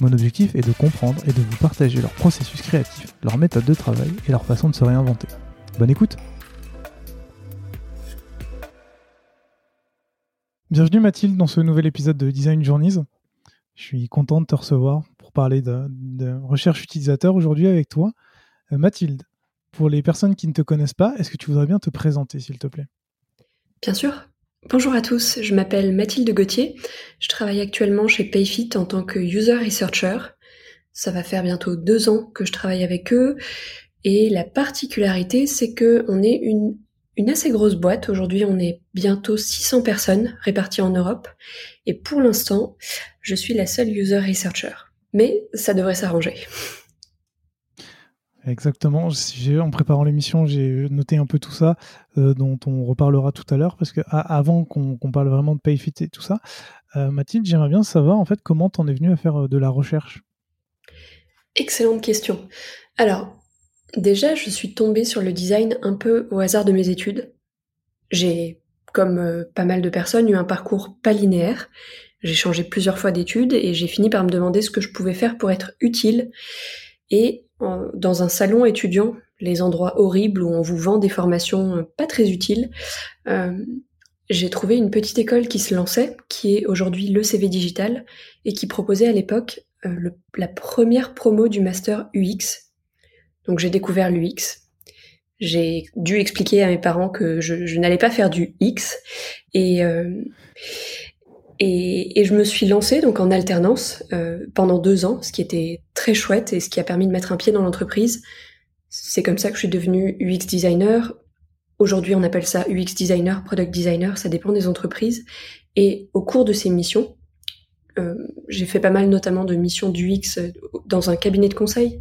Mon objectif est de comprendre et de vous partager leur processus créatif, leur méthode de travail et leur façon de se réinventer. Bonne écoute Bienvenue Mathilde dans ce nouvel épisode de Design Journeys. Je suis content de te recevoir pour parler de, recherche utilisateur aujourd'hui avec toi. Euh, Mathilde, pour les personnes qui ne te connaissent pas, est-ce que tu voudrais bien te présenter s'il te plaît? Bien sûr. Bonjour à tous, je m'appelle Mathilde Gauthier. Je travaille actuellement chez Payfit en tant que user researcher. Ça va faire bientôt deux ans que je travaille avec eux. Et la particularité, c'est que on est une, une assez grosse boîte. Aujourd'hui, on est bientôt 600 personnes réparties en Europe. Et pour l'instant, je suis la seule user researcher. Mais ça devrait s'arranger. Exactement. En préparant l'émission, j'ai noté un peu tout ça, euh, dont on reparlera tout à l'heure, parce que avant qu'on parle vraiment de PayFit et tout ça, euh, Mathilde, j'aimerais bien savoir en fait comment t'en es venue à faire euh, de la recherche? Excellente question. Alors, déjà, je suis tombée sur le design un peu au hasard de mes études. J'ai, comme pas mal de personnes, eu un parcours pas linéaire. J'ai changé plusieurs fois d'études et j'ai fini par me demander ce que je pouvais faire pour être utile. Et dans un salon étudiant, les endroits horribles où on vous vend des formations euh, pas très utiles, euh, j'ai trouvé une petite école qui se lançait, qui est aujourd'hui le CV Digital, et qui proposait à l'époque euh, la première promo du master UX. Donc j'ai découvert l'UX. J'ai dû expliquer à mes parents que je, n'allais pas faire du X, et, et, je me suis lancée donc en alternance euh, pendant deux ans, ce qui était très chouette et ce qui a permis de mettre un pied dans l'entreprise. C'est comme ça que je suis devenue UX designer. Aujourd'hui, on appelle ça UX designer, product designer, ça dépend des entreprises. Et au cours de ces missions, euh, j'ai fait pas mal notamment de missions d'UX dans un cabinet de conseil.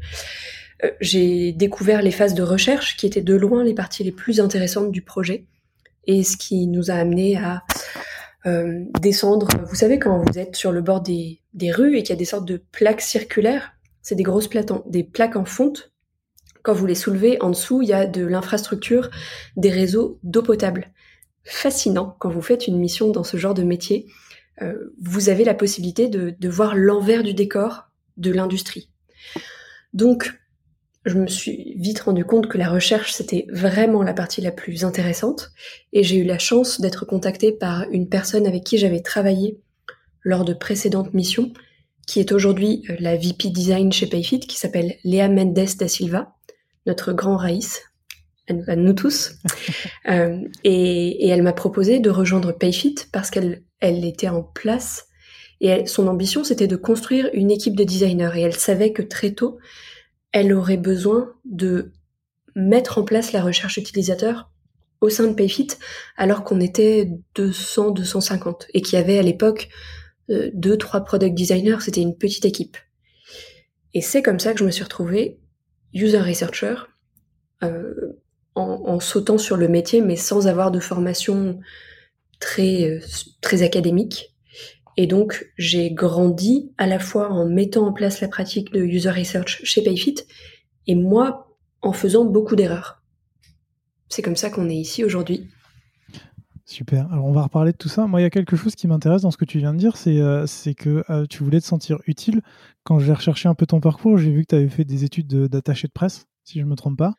Euh, j'ai découvert les phases de recherche qui étaient de loin les parties les plus intéressantes du projet et ce qui nous a amené à euh, descendre. Vous savez, quand vous êtes sur le bord des, des rues et qu'il y a des sortes de plaques circulaires, c'est des grosses plaques en, des plaques en fonte. Quand vous les soulevez, en dessous, il y a de l'infrastructure, des réseaux d'eau potable. Fascinant quand vous faites une mission dans ce genre de métier. Euh, vous avez la possibilité de, de voir l'envers du décor de l'industrie. Donc, je me suis vite rendu compte que la recherche, c'était vraiment la partie la plus intéressante. Et j'ai eu la chance d'être contactée par une personne avec qui j'avais travaillé lors de précédentes missions, qui est aujourd'hui euh, la VP Design chez Payfit, qui s'appelle Léa Mendes da Silva, notre grand Raïs, à nous tous. euh, et, et, elle m'a proposé de rejoindre Payfit parce qu'elle elle était en place et son ambition, c'était de construire une équipe de designers. Et elle savait que très tôt, elle aurait besoin de mettre en place la recherche utilisateur au sein de Payfit alors qu'on était 200, 250 et qu'il y avait à l'époque euh, deux, trois product designers, c'était une petite équipe. Et c'est comme ça que je me suis retrouvée user researcher euh, en, sautant sur le métier mais sans avoir de formation très, euh, très académique. Et donc, j'ai grandi à la fois en mettant en place la pratique de user research chez Payfit et moi en faisant beaucoup d'erreurs. C'est comme ça qu'on est ici aujourd'hui. Super. Alors on va reparler de tout ça. Moi, il y a quelque chose qui m'intéresse dans ce que tu viens de dire, c'est euh, que euh, tu voulais te sentir utile. Quand j'ai recherché un peu ton parcours, j'ai vu que tu avais fait des études d'attaché de, presse, si je ne me trompe pas.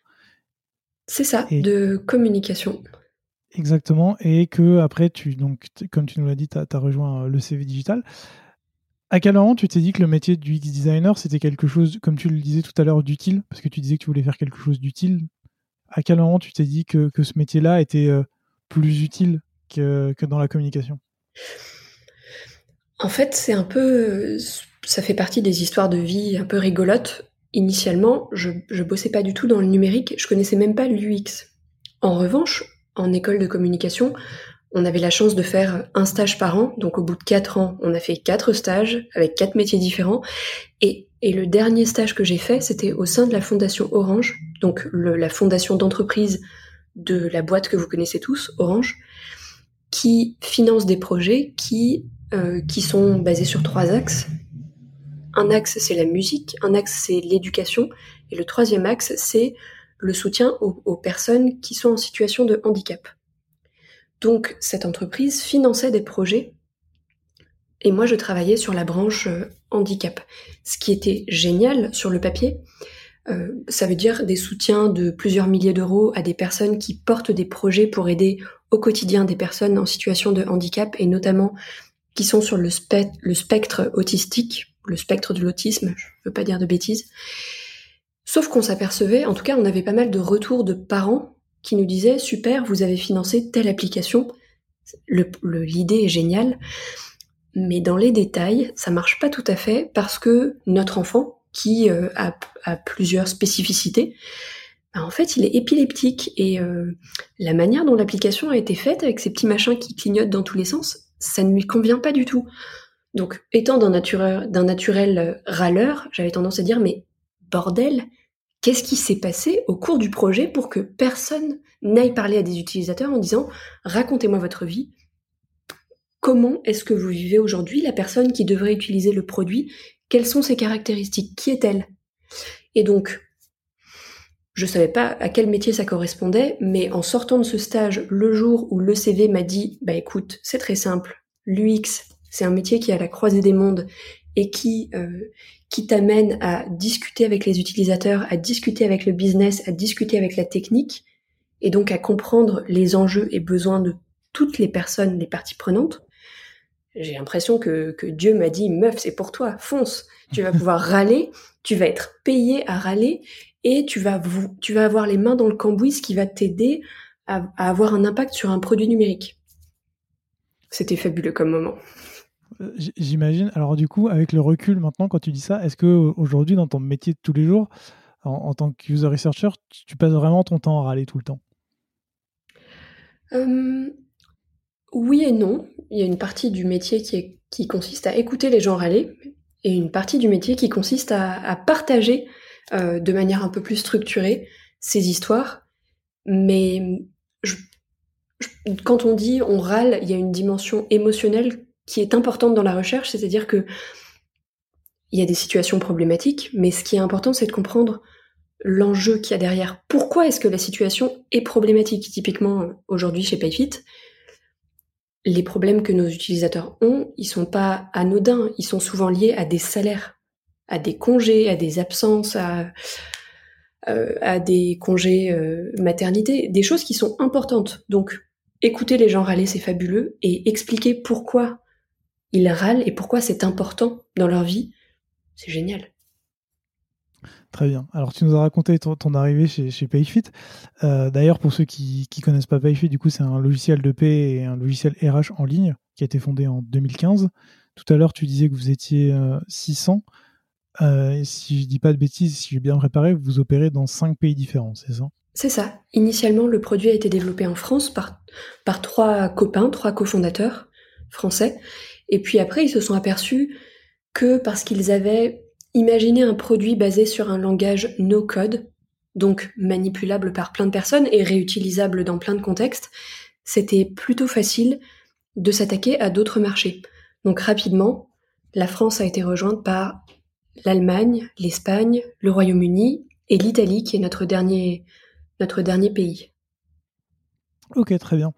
C'est ça, de communication. Exactement. Et que après, tu, donc, comme tu nous l'as dit, tu as, rejoint euh, le CV digital. À quel moment tu t'es dit que le métier du UX designer, c'était quelque chose, comme tu le disais tout à l'heure, d'utile? Parce que tu disais que tu voulais faire quelque chose d'utile. À quel moment tu t'es dit que, ce métier-là était plus utile que, que dans la communication? En fait, c'est un peu. Ça fait partie des histoires de vie un peu rigolotes. Initialement, je, je bossais pas du tout dans le numérique, je connaissais même pas l'UX. En revanche, en école de communication, on avait la chance de faire un stage par an, donc au bout de quatre ans, on a fait quatre stages avec quatre métiers différents. Et, le dernier stage que j'ai fait, c'était au sein de la fondation Orange, donc la fondation d'entreprise de la boîte que vous connaissez tous, Orange, qui finance des projets qui, euh, qui sont basés sur trois axes. Un axe, c'est la musique, un axe, c'est l'éducation, et le troisième axe, c'est le soutien aux personnes qui sont en situation de handicap. Donc cette entreprise finançait des projets et moi je travaillais sur la branche euh, handicap. Ce qui était génial sur le papier, euh, ça veut dire des soutiens de plusieurs milliers d'euros à des personnes qui portent des projets pour aider au quotidien des personnes en situation de handicap et notamment qui sont sur le, spectre autistique, le spectre de l'autisme, je veux pas dire de bêtises. Sauf qu'on s'apercevait, en tout cas on avait pas mal de retours de parents qui nous disait super, vous avez financé telle application, l'idée est géniale, mais dans les détails, ça marche pas tout à fait parce que notre enfant, qui euh, a, plusieurs spécificités, bah, en fait, il est épileptique et euh, la manière dont l'application a été faite avec ces petits machins qui clignotent dans tous les sens, ça ne lui convient pas du tout. Donc, étant d'un naturel, naturel euh, râleur, j'avais tendance à dire mais bordel, Qu'est-ce qui s'est passé au cours du projet pour que personne n'aille parler à des utilisateurs en disant racontez-moi votre vie, comment est-ce que vous vivez aujourd'hui, la personne qui devrait utiliser le produit, quelles sont ses caractéristiques, qui est-elle? Et donc, je savais pas à quel métier ça correspondait, mais en sortant de ce stage, le jour où le CV m'a dit bah écoute, c'est très simple, l'UX, c'est un métier qui est à la croisée des mondes et qui euh, qui t'amène à discuter avec les utilisateurs, à discuter avec le business, à discuter avec la technique, et donc à comprendre les enjeux et besoins de toutes les personnes, les parties prenantes. J'ai l'impression que, que Dieu m'a dit, meuf, c'est pour toi, fonce. Tu vas pouvoir râler, tu vas être payé à râler, et tu vas, tu vas avoir les mains dans le cambouis, ce qui va t'aider à avoir un impact sur un produit numérique. C'était fabuleux comme moment. J'imagine. Alors du coup, avec le recul maintenant, quand tu dis ça, est-ce que aujourd'hui, dans ton métier de tous les jours, en, tant que user researcher, tu, passes vraiment ton temps à râler tout le temps? Oui et non. Il y a une partie du métier qui consiste à écouter les gens râler et une partie du métier qui consiste à, partager euh, de manière un peu plus structurée ces histoires. Mais quand on dit on râle, il y a une dimension émotionnelle qui est importante dans la recherche, c'est-à-dire que il y a des situations problématiques, mais ce qui est important, c'est de comprendre l'enjeu qu'il y a derrière. Pourquoi est-ce que la situation est problématique? Typiquement, aujourd'hui chez PayFit, les problèmes que nos utilisateurs ont, ils sont pas anodins, ils sont souvent liés à des salaires, à des congés, à des absences, à, euh, des congés euh, maternité, des choses qui sont importantes. Donc, écouter les gens râler, c'est fabuleux, et expliquer pourquoi ils râlent et pourquoi c'est important dans leur vie, c'est génial. Très bien. Alors, tu nous as raconté ton, arrivée chez, chez PayFit. Euh, d'ailleurs, pour ceux qui ne connaissent pas PayFit, du coup, c'est un logiciel de paie et un logiciel RH en ligne qui a été fondé en 2015. Tout à l'heure, tu disais que vous étiez 600. Euh, euh, si je dis pas de bêtises, si j'ai bien préparé, vous opérez dans cinq pays différents, c'est ça? C'est ça. Initialement, le produit a été développé en France par, par trois copains, trois cofondateurs français. Et puis après, ils se sont aperçus que parce qu'ils avaient imaginé un produit basé sur un langage no-code, donc manipulable par plein de personnes et réutilisable dans plein de contextes, c'était plutôt facile de s'attaquer à d'autres marchés. Donc rapidement, la France a été rejointe par l'Allemagne, l'Espagne, le Royaume-Uni et l'Italie qui est notre dernier, notre dernier pays. Ok, très bien.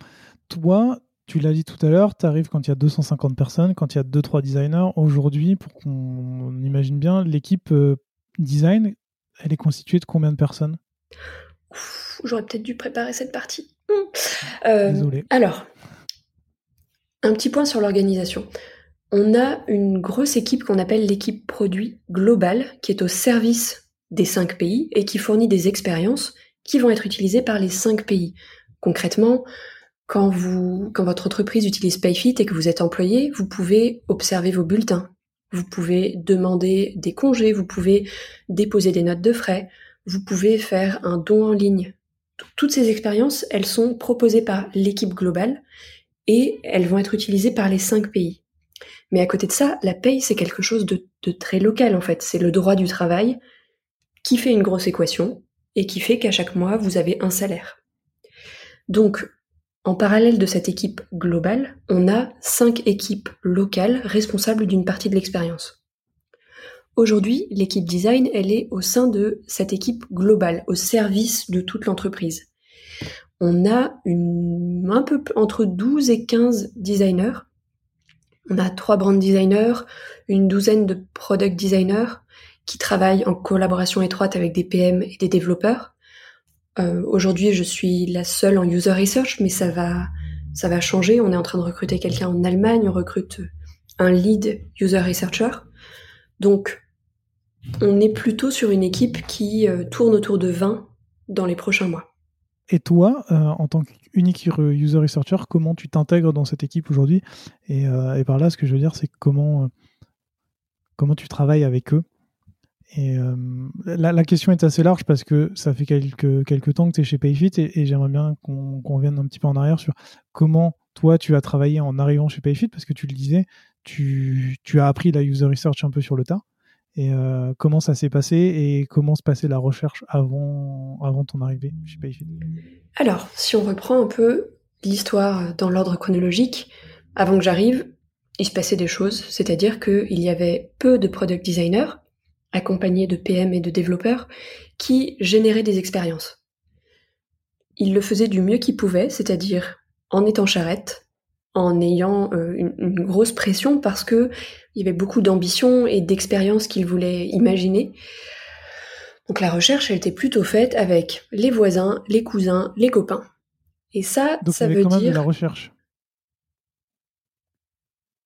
Toi, tu l'as dit tout à l'heure, tu arrives quand il y a 250 personnes, quand il y a 2-3 designers. Aujourd'hui, pour qu'on imagine bien, l'équipe euh, design, elle est constituée de combien de personnes? J'aurais peut-être dû préparer cette partie. Mmh. Euh, Désolé. Alors, un petit point sur l'organisation. On a une grosse équipe qu'on appelle l'équipe produit globale, qui est au service des cinq pays et qui fournit des expériences qui vont être utilisés par les cinq pays. Concrètement, quand votre entreprise utilise PayFit et que vous êtes employé, vous pouvez observer vos bulletins. Vous pouvez demander des congés, vous pouvez déposer des notes de frais, vous pouvez faire un don en ligne. Toutes ces expériences, elles sont proposées par l'équipe globale et elles vont être utilisées par les cinq pays. Mais à côté de ça, la paye, c'est quelque chose de, de, très local en fait. C'est le droit du travail qui fait une grosse équation et qui fait qu'à chaque mois, vous avez un salaire. Donc, en parallèle de cette équipe globale, on a cinq équipes locales responsables d'une partie de l'expérience. Aujourd'hui, l'équipe design, elle est au sein de cette équipe globale, au service de toute l'entreprise. On a un peu entre 12 et 15 designers. On a trois brand designers, une douzaine de product designers qui travaillent en collaboration étroite avec des PM et des développeurs. Euh, aujourd'hui, je suis la seule en user research, mais ça va, ça va changer. On est en train de recruter quelqu'un en Allemagne, on recrute un lead user researcher. Donc, on est plutôt sur une équipe qui euh, tourne autour de 20 dans les prochains mois. Et toi, euh, en tant qu'unique user researcher, comment tu t'intègres dans cette équipe aujourd'hui? Et, et, par là, ce que je veux dire, c'est comment, comment tu travailles avec eux? Et euh, la, question est assez large parce que ça fait quelques, quelques temps que tu es chez Payfit et, j'aimerais bien qu'on revienne un petit peu en arrière sur comment toi tu as travaillé en arrivant chez Payfit parce que tu le disais, tu, tu as appris la user research un peu sur le tas. Et euh, comment ça s'est passé et comment se passait la recherche avant, avant ton arrivée chez Payfit? Alors, si on reprend un peu l'histoire dans l'ordre chronologique, avant que j'arrive, il se passait des choses, c'est-à-dire qu'il y avait peu de product designers accompagné de PM et de développeurs, qui généraient des expériences. Ils le faisaient du mieux qu'ils pouvaient, c'est-à-dire en étant charrette, en ayant euh, une, grosse pression parce que il y avait beaucoup d'ambition et d'expérience qu'ils voulaient imaginer. Donc la recherche, elle était plutôt faite avec les voisins, les cousins, les copains. Et ça, ça veut dire la recherche.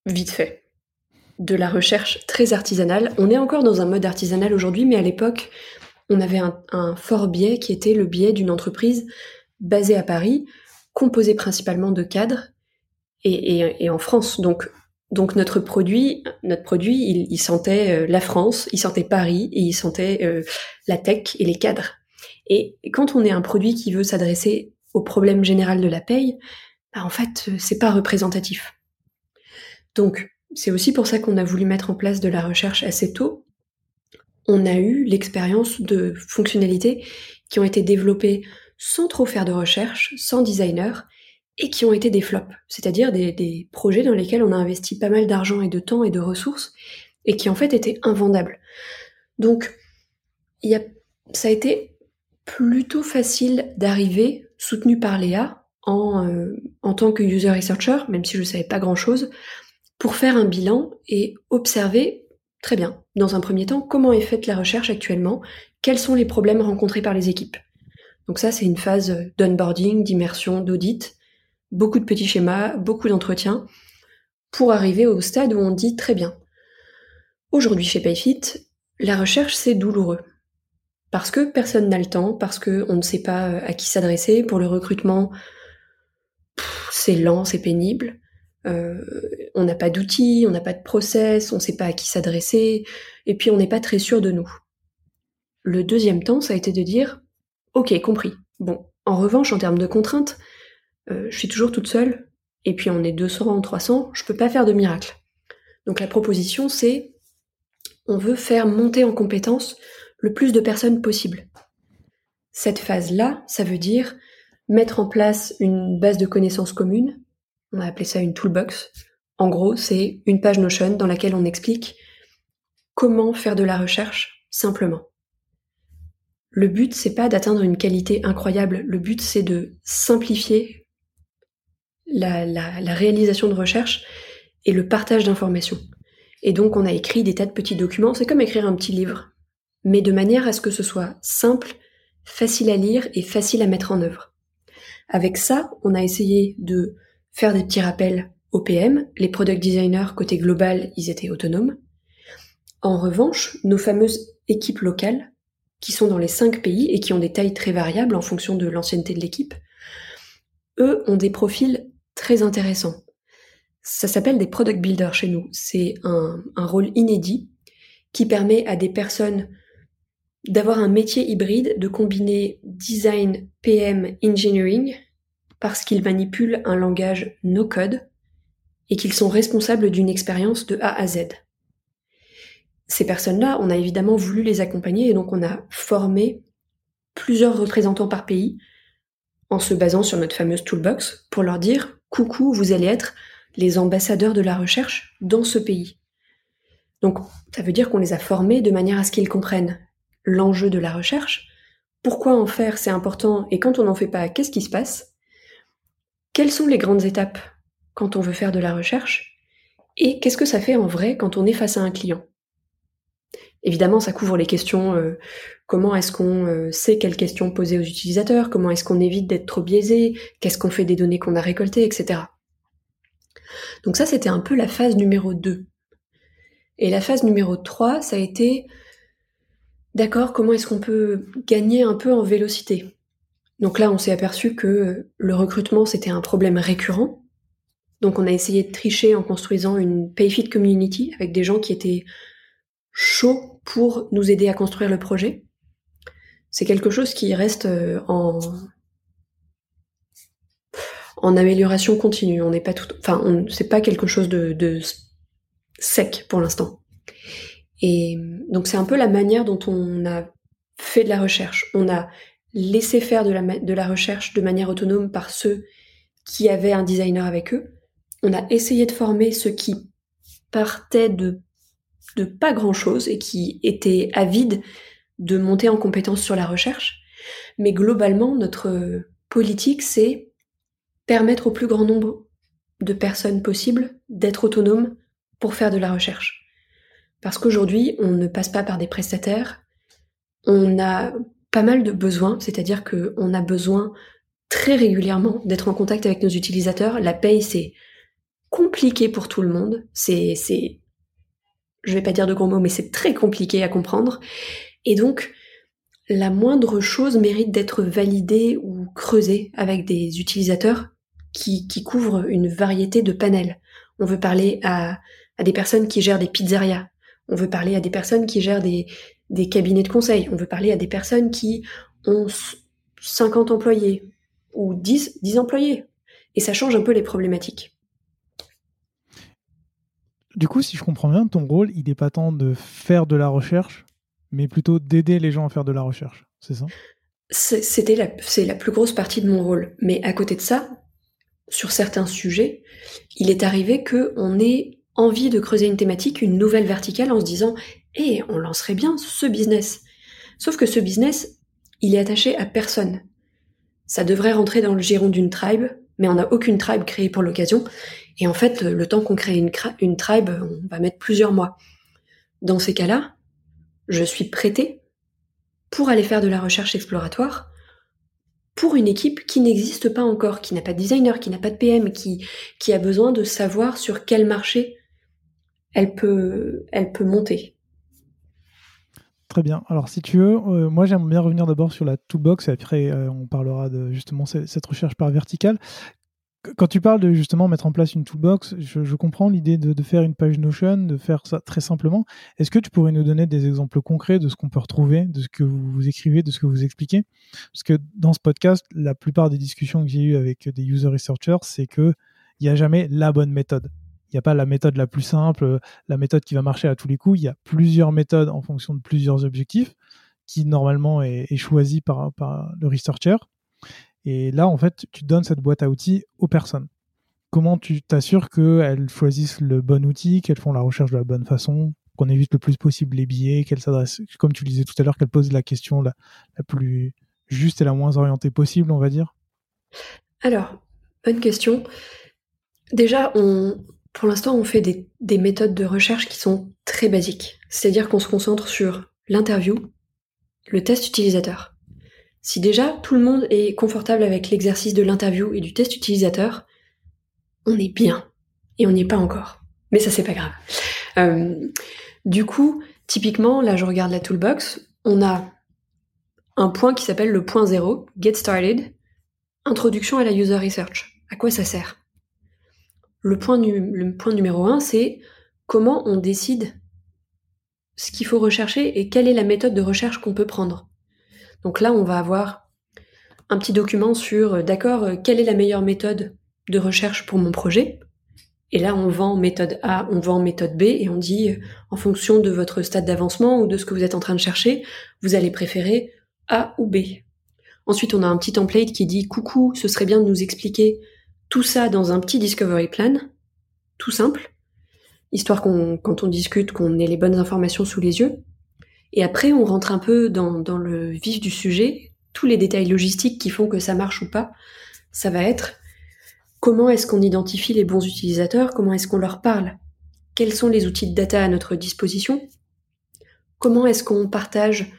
Vite fait de la recherche très artisanale. On est encore dans un mode artisanal aujourd'hui, mais à l'époque, on avait un, fort biais qui était le biais d'une entreprise basée à Paris, composée principalement de cadres et, en France. Donc, donc notre produit, notre produit, il, sentait euh, la France, il sentait Paris et il sentait euh, la tech et les cadres. Et quand on est un produit qui veut s'adresser au problème général de la paye, bah en fait, euh, c'est pas représentatif. Donc, c'est aussi pour ça qu'on a voulu mettre en place de la recherche assez tôt. On a eu l'expérience de fonctionnalités qui ont été développées sans trop faire de recherche, sans designer, et qui ont été des flops, c'est-à-dire des, projets dans lesquels on a investi pas mal d'argent et de temps et de ressources, et qui en fait étaient invendables. Donc, ça a été plutôt facile d'arriver, soutenu par Léa, en, euh, en tant que user researcher, même si je ne savais pas grand-chose, pour faire un bilan et observer, très bien, dans un premier temps, comment est faite la recherche actuellement, quels sont les problèmes rencontrés par les équipes. Donc ça, c'est une phase d'onboarding, d'immersion, d'audit, beaucoup de petits schémas, beaucoup d'entretiens, pour arriver au stade où on dit très bien. Aujourd'hui chez Payfit, la recherche, c'est douloureux. Parce que personne n'a le temps, parce qu'on ne sait pas à qui s'adresser. Pour le recrutement, c'est lent, c'est pénible. Euh, on n'a pas d'outils, on n'a pas de process, on ne sait pas à qui s'adresser, et puis on n'est pas très sûr de nous. Le deuxième temps, ça a été de dire, ok, compris. Bon, en revanche, en termes de contraintes, euh, je suis toujours toute seule, et puis on est 200 ou 300, je peux pas faire de miracle. Donc la proposition, c'est, on veut faire monter en compétence le plus de personnes possible. Cette phase-là, ça veut dire mettre en place une base de connaissances communes, on a appelé ça une toolbox. En gros, c'est une page Notion dans laquelle on explique comment faire de la recherche simplement. Le but, c'est pas d'atteindre une qualité incroyable. Le but, c'est de simplifier la, la, réalisation de recherche et le partage d'informations. Et donc, on a écrit des tas de petits documents. C'est comme écrire un petit livre, mais de manière à ce que ce soit simple, facile à lire et facile à mettre en œuvre. Avec ça, on a essayé de faire des petits rappels au PM. Les product designers côté global, ils étaient autonomes. En revanche, nos fameuses équipes locales, qui sont dans les cinq pays et qui ont des tailles très variables en fonction de l'ancienneté de l'équipe, eux ont des profils très intéressants. Ça s'appelle des product builders chez nous. C'est un, un rôle inédit qui permet à des personnes d'avoir un métier hybride, de combiner design, PM, engineering, parce qu'ils manipulent un langage no-code et qu'ils sont responsables d'une expérience de A à Z. Ces personnes-là, on a évidemment voulu les accompagner et donc on a formé plusieurs représentants par pays en se basant sur notre fameuse toolbox pour leur dire coucou, vous allez être les ambassadeurs de la recherche dans ce pays. Donc ça veut dire qu'on les a formés de manière à ce qu'ils comprennent l'enjeu de la recherche, pourquoi en faire c'est important et quand on n'en fait pas, qu'est-ce qui se passe Quelles sont les grandes étapes quand on veut faire de la recherche et qu'est-ce que ça fait en vrai quand on est face à un client? Évidemment, ça couvre les questions euh, comment est-ce qu'on euh, sait quelles questions poser aux utilisateurs, comment est-ce qu'on évite d'être trop biaisé, qu'est-ce qu'on fait des données qu'on a récoltées, etc. Donc ça, c'était un peu la phase numéro 2. Et la phase numéro 3, ça a été d'accord, comment est-ce qu'on peut gagner un peu en vélocité? Donc là, on s'est aperçu que le recrutement, c'était un problème récurrent. Donc on a essayé de tricher en construisant une PayFit community avec des gens qui étaient chauds pour nous aider à construire le projet. C'est quelque chose qui reste euh, en amélioration continue. On n'est pas tout, enfin, c'est pas quelque chose de sec pour l'instant. Et donc c'est un peu la manière dont on a fait de la recherche. On a laissé faire de la, de la recherche de manière autonome par ceux qui avaient un designer avec eux. On a essayé de former ceux qui partaient de, de pas grand-chose et qui étaient avides de monter en compétence sur la recherche. Mais globalement, notre politique, c'est permettre au plus grand nombre de personnes possibles d'être autonomes pour faire de la recherche. Parce qu'aujourd'hui, on ne passe pas par des prestataires. On a mal de besoins, c'est-à-dire qu'on a besoin très régulièrement d'être en contact avec nos utilisateurs. La paye, c'est compliqué pour tout le monde. C'est, c'est, je vais pas dire de gros mots, mais c'est très compliqué à comprendre. Et donc, la moindre chose mérite d'être validée ou creusée avec des utilisateurs qui, qui couvrent une variété de panels. On veut parler à, à des personnes qui gèrent des pizzerias, on veut parler à des personnes qui gèrent des, cabinets de conseil. On veut parler à des personnes qui ont 50 employés ou 10, 10 employés. Et ça change un peu les problématiques. Du coup, si je comprends bien, ton rôle, il n'est pas tant de faire de la recherche, mais plutôt d'aider les gens à faire de la recherche. C'est ça? C'était la, c'est la plus grosse partie de mon rôle. Mais à côté de ça, sur certains sujets, il est arrivé que on ait envie de creuser une thématique, une nouvelle verticale en se disant Eh, on lancerait bien ce business. Sauf que ce business, il est attaché à personne. Ça devrait rentrer dans le giron d'une tribe, mais on n'a aucune tribe créée pour l'occasion. Et en fait, le temps qu'on crée une, tribe, on va mettre plusieurs mois. Dans ces cas-là, je suis prêtée pour aller faire de la recherche exploratoire pour une équipe qui n'existe pas encore, qui n'a pas de designer, qui n'a pas de PM, qui, a besoin de savoir sur quel marché elle peut monter. Très bien. Alors, si tu veux, euh, moi j'aimerais bien revenir d'abord sur la toolbox et après euh, on parlera de justement cette recherche par verticale. Quand tu parles de justement mettre en place une toolbox, je, comprends l'idée de, faire une page Notion, de faire ça très simplement. Est-ce que tu pourrais nous donner des exemples concrets de ce qu'on peut retrouver, de ce que vous écrivez, de ce que vous expliquez? Parce que dans ce podcast, la plupart des discussions que j'ai eues avec des user researchers, c'est qu'il n'y a jamais la bonne méthode. Il n'y a pas la méthode la plus simple, la méthode qui va marcher à tous les coups. Il y a plusieurs méthodes en fonction de plusieurs objectifs qui normalement est, choisi par, le researcher. Et là, en fait, tu donnes cette boîte à outils aux personnes. Comment tu t'assures qu'elles choisissent le bon outil, qu'elles font la recherche de la bonne façon, qu'on évite le plus possible les biais, qu'elles s'adressent, comme tu le disais tout à l'heure, qu'elles posent la question la, la plus juste et la moins orientée possible, on va dire? Alors, bonne question. Déjà, on, pour l'instant, on fait des, méthodes de recherche qui sont très basiques. C'est-à-dire qu'on se concentre sur l'interview, le test utilisateur. Si déjà tout le monde est confortable avec l'exercice de l'interview et du test utilisateur, on est bien. Et on n'y est pas encore. Mais ça, c'est pas grave. Euh, du coup, typiquement, là, je regarde la toolbox. On a un point qui s'appelle le point zéro, Get Started, introduction à la user research. À quoi ça sert? Le point, numéro un, c'est comment on décide ce qu'il faut rechercher et quelle est la méthode de recherche qu'on peut prendre. Donc là, on va avoir un petit document sur, euh, d'accord, euh, quelle est la meilleure méthode de recherche pour mon projet. Et là, on vend méthode A, on vend méthode B, et on dit, euh, en fonction de votre stade d'avancement ou de ce que vous êtes en train de chercher, vous allez préférer A ou B. Ensuite, on a un petit template qui dit, coucou, ce serait bien de nous expliquer tout ça dans un petit discovery plan, tout simple, histoire qu'on, quand on discute, qu'on ait les bonnes informations sous les yeux. Et après, on rentre un peu dans, dans le vif du sujet, tous les détails logistiques qui font que ça marche ou pas. Ça va être comment est-ce qu'on identifie les bons utilisateurs, comment est-ce qu'on leur parle, quels sont les outils de data à notre disposition, comment est-ce qu'on partage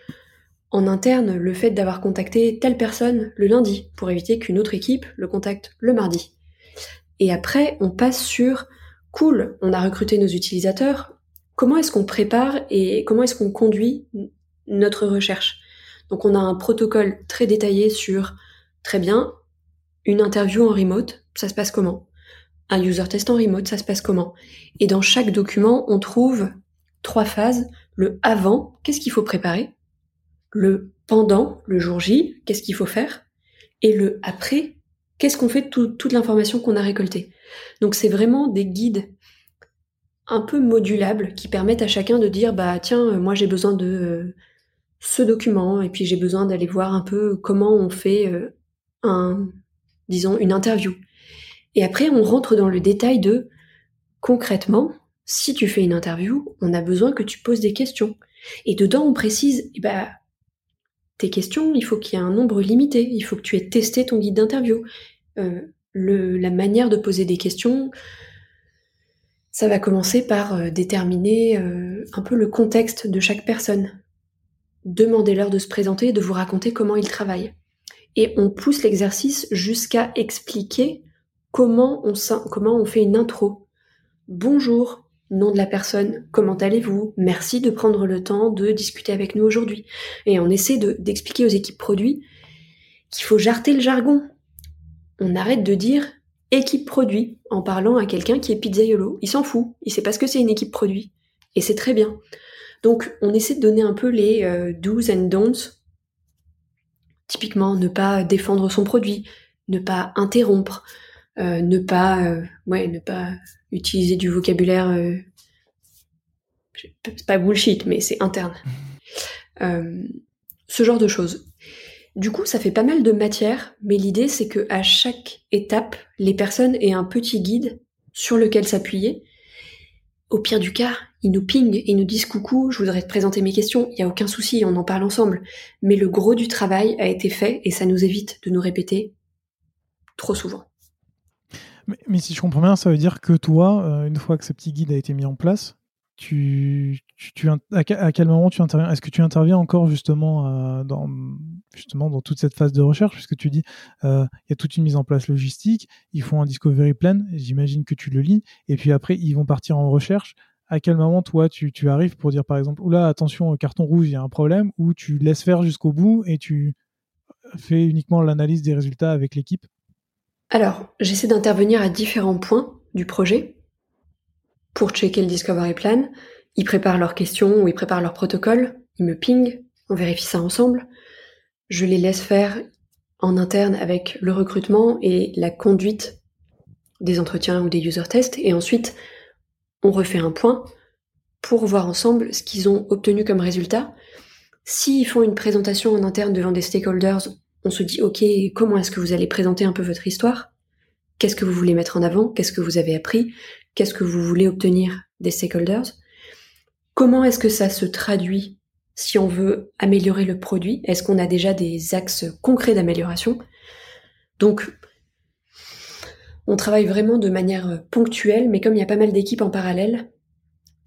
en interne le fait d'avoir contacté telle personne le lundi pour éviter qu'une autre équipe le contacte le mardi. Et après, on passe sur cool, on a recruté nos utilisateurs, comment est-ce qu'on prépare et comment est-ce qu'on conduit notre recherche? Donc on a un protocole très détaillé sur très bien, une interview en remote, ça se passe comment? Un user test en remote, ça se passe comment? Et dans chaque document, on trouve trois phases. Le avant, qu'est-ce qu'il faut préparer? Le pendant, le jour J, qu'est-ce qu'il faut faire? Et le après, qu'est-ce qu'on fait de toute l'information qu'on a récoltée. Donc c'est vraiment des guides un peu modulables qui permettent à chacun de dire bah tiens euh, moi j'ai besoin de euh, ce document et puis j'ai besoin d'aller voir un peu comment on fait euh, un disons une interview. Et après on rentre dans le détail de concrètement si tu fais une interview, on a besoin que tu poses des questions. Et dedans on précise bah tes questions, il faut qu'il y ait un nombre limité, il faut que tu aies testé ton guide d'interview. Euh, la manière de poser des questions, ça va commencer par euh, déterminer euh, un peu le contexte de chaque personne. Demandez-leur de se présenter, de vous raconter comment ils travaillent. Et on pousse l'exercice jusqu'à expliquer comment on fait une intro. Bonjour, nom de la personne, comment allez-vous, merci de prendre le temps de discuter avec nous aujourd'hui. Et on essaie d'expliquer aux équipes produits qu'il faut jarter le jargon. On arrête de dire équipe produit en parlant à quelqu'un qui est pizzaiolo. Il s'en fout, il sait pas ce que c'est une équipe produit. Et c'est très bien. Donc on essaie de donner un peu les euh, do's and don'ts. Typiquement, ne pas défendre son produit, ne pas interrompre, euh, ne pas, euh, ouais, ne pas utiliser du vocabulaire, euh, c'est pas bullshit, mais c'est interne. Euh, ce genre de choses. Du coup, ça fait pas mal de matière, mais l'idée c'est que à chaque étape, les personnes aient un petit guide sur lequel s'appuyer. Au pire du cas, ils nous pingent et ils nous disent coucou, je voudrais te présenter mes questions, il y a aucun souci, on en parle ensemble. Mais le gros du travail a été fait et ça nous évite de nous répéter trop souvent. Mais, si je comprends bien, ça veut dire que toi, euh, une fois que ce petit guide a été mis en place, tu, tu, à, quel moment tu interviens? Est-ce que tu interviens encore justement euh, dans justement dans toute cette phase de recherche? Puisque tu dis euh, il y a toute une mise en place logistique, ils font un discovery plan, j'imagine que tu le lis, et puis après ils vont partir en recherche. À quel moment toi tu, tu arrives pour dire par exemple oula attention carton rouge il y a un problème ou tu laisses faire jusqu'au bout et tu fais uniquement l'analyse des résultats avec l'équipe? Alors, j'essaie d'intervenir à différents points du projet pour checker le Discovery Plan. Ils préparent leurs questions ou ils préparent leur protocole, ils me pingent, on vérifie ça ensemble. Je les laisse faire en interne avec le recrutement et la conduite des entretiens ou des user tests. Et ensuite, on refait un point pour voir ensemble ce qu'ils ont obtenu comme résultat. S'ils font une présentation en interne devant des stakeholders, on se dit, OK, comment est-ce que vous allez présenter un peu votre histoire? Qu'est-ce que vous voulez mettre en avant? Qu'est-ce que vous avez appris? Qu'est-ce que vous voulez obtenir des stakeholders? Comment est-ce que ça se traduit si on veut améliorer le produit? Est-ce qu'on a déjà des axes concrets d'amélioration? Donc, on travaille vraiment de manière ponctuelle, mais comme il y a pas mal d'équipes en parallèle,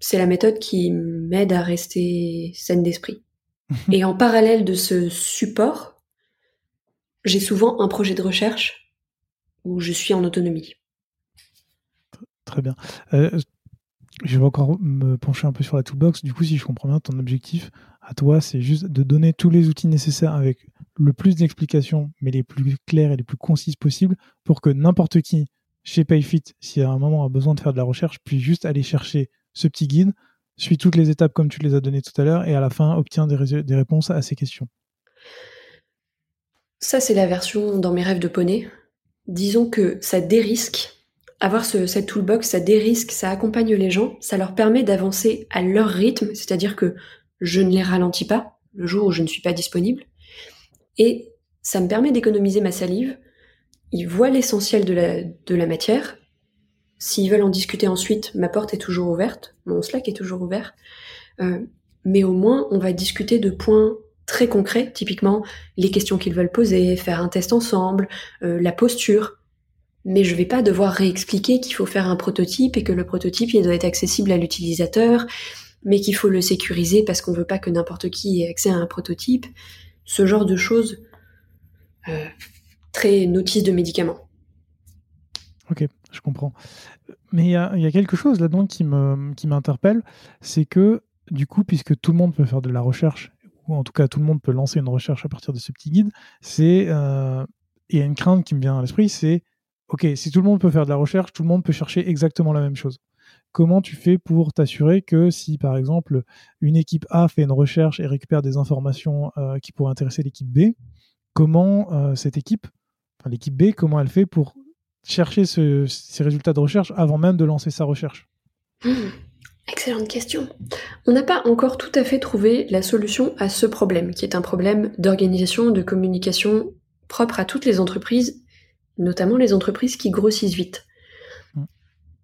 c'est la méthode qui m'aide à rester saine d'esprit. Et en parallèle de ce support, j'ai souvent un projet de recherche où je suis en autonomie. Très bien. Euh, je vais encore me pencher un peu sur la toolbox. Du coup, si je comprends bien, ton objectif, À toi, c'est juste de donner tous les outils nécessaires avec le plus d'explications, mais les plus claires et les plus concises possibles, pour que n'importe qui chez PayFit, si à un moment a besoin de faire de la recherche, puisse juste aller chercher ce petit guide, suit toutes les étapes comme tu les as données tout à l'heure, et à la fin obtient des, des réponses à ces questions. Ça, c'est la version dans mes rêves de poney. Disons que ça dérisque. Avoir ce, cette toolbox, ça dérisque, ça accompagne les gens, ça leur permet d'avancer à leur rythme, c'est-à-dire que je ne les ralentis pas le jour où je ne suis pas disponible. Et ça me permet d'économiser ma salive. Ils voient l'essentiel de la, de la matière. S'ils veulent en discuter ensuite, ma porte est toujours ouverte, mon Slack est toujours ouvert. Euh, mais au moins, on va discuter de points très concrets, typiquement les questions qu'ils veulent poser, faire un test ensemble, euh, la posture. Mais je vais pas devoir réexpliquer qu'il faut faire un prototype et que le prototype il doit être accessible à l'utilisateur, mais qu'il faut le sécuriser parce qu'on veut pas que n'importe qui ait accès à un prototype ce genre de choses euh, très notice de médicaments. Ok, je comprends. Mais il y, a, quelque chose là-dedans qui m'interpelle, qui c'est que du coup, puisque tout le monde peut faire de la recherche, ou en tout cas tout le monde peut lancer une recherche à partir de ce petit guide, c'est euh, il y a une crainte qui me vient à l'esprit, c'est ok, si tout le monde peut faire de la recherche, tout le monde peut chercher exactement la même chose comment tu fais pour t'assurer que si par exemple une équipe A fait une recherche et récupère des informations euh, qui pourraient intéresser l'équipe B, comment euh, cette équipe, enfin l'équipe B, comment elle fait pour chercher ces résultats de recherche avant même de lancer sa recherche? Excellente question. On n'a pas encore tout à fait trouvé la solution à ce problème, qui est un problème d'organisation, de communication propre à toutes les entreprises, notamment les entreprises qui grossissent vite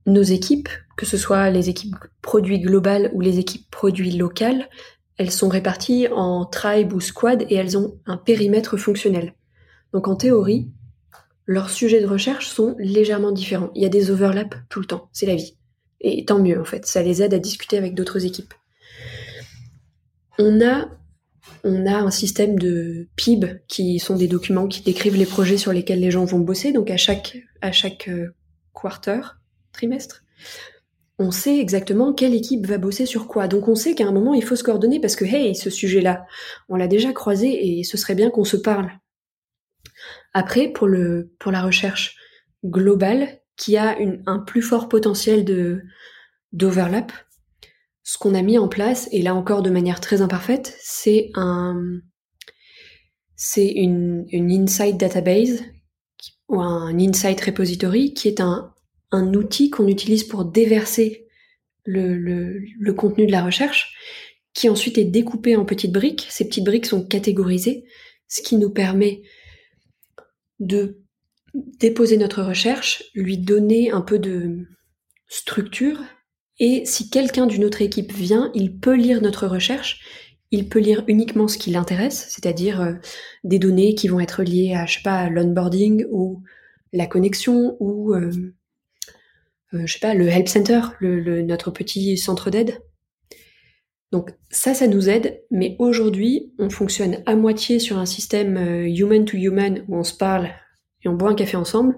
nos équipes, que ce soit les équipes produits globales ou les équipes produits locales, elles sont réparties en tribe ou squad et elles ont un périmètre fonctionnel. Donc en théorie, leurs sujets de recherche sont légèrement différents. Il y a des overlaps tout le temps, c'est la vie. Et tant mieux en fait, ça les aide à discuter avec d'autres équipes. On a, a un système de PIB qui sont des documents qui décrivent les projets sur lesquels les gens vont bosser. Donc à chaque, à chaque euh, quarter, trimestre, on sait exactement quelle équipe va bosser sur quoi. Donc on sait qu'à un moment, il faut se coordonner parce que, hey, ce sujet-là, on l'a déjà croisé et ce serait bien qu'on se parle. Après, pour, pour la recherche globale, qui a un plus fort potentiel de d'overlap, ce qu'on a mis en place, et là encore de manière très imparfaite, c'est un c'est une, une insight database ou un insight repository qui est un, un outil qu'on utilise pour déverser le, le, contenu de la recherche, qui ensuite est découpé en petites briques. Ces petites briques sont catégorisées, ce qui nous permet de déposer notre recherche, lui donner un peu de structure, et si quelqu'un d'une autre équipe vient, il peut lire notre recherche, il peut lire uniquement ce qui l'intéresse, c'est-à-dire euh, des données qui vont être liées à, je sais l'onboarding ou la connexion ou euh, euh, sais pas, le Help Center, notre petit centre d'aide. Donc ça, ça nous aide, mais aujourd'hui, on fonctionne à moitié sur un système human to human où on se parle et on boit un café ensemble.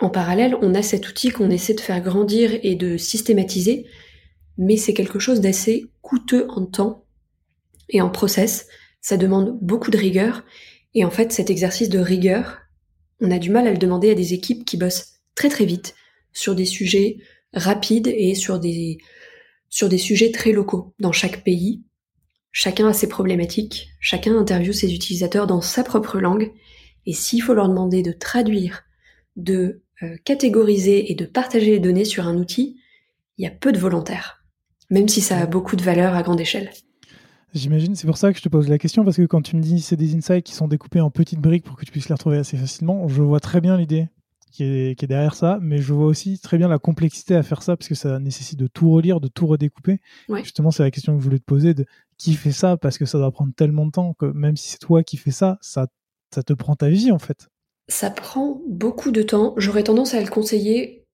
En parallèle, on a cet outil qu'on essaie de faire grandir et de systématiser, mais c'est quelque chose d'assez coûteux en temps et en process. Ça demande beaucoup de rigueur, et en fait, cet exercice de rigueur, on a du mal à le demander à des équipes qui bossent très très vite, sur des sujets rapides et sur des, sur des sujets très locaux dans chaque pays. Chacun a ses problématiques, chacun interviewe ses utilisateurs dans sa propre langue, et s'il faut leur demander de traduire, de euh, catégoriser et de partager les données sur un outil, il y a peu de volontaires, même si ça a beaucoup de valeur à grande échelle. J'imagine, c'est pour ça que je te pose la question, parce que quand tu me dis c'est des insights qui sont découpés en petites briques pour que tu puisses les retrouver assez facilement, je vois très bien l'idée qui est, derrière ça, mais je vois aussi très bien la complexité à faire ça parce que ça nécessite de tout relire, de tout redécouper. Justement, c'est la question que je voulais te poser de qui fait ça parce que ça doit prendre tellement de temps que même si c'est toi qui fais ça, ça, ça te prend ta vie en fait. Ça prend beaucoup de temps. J'aurais tendance à le conseiller.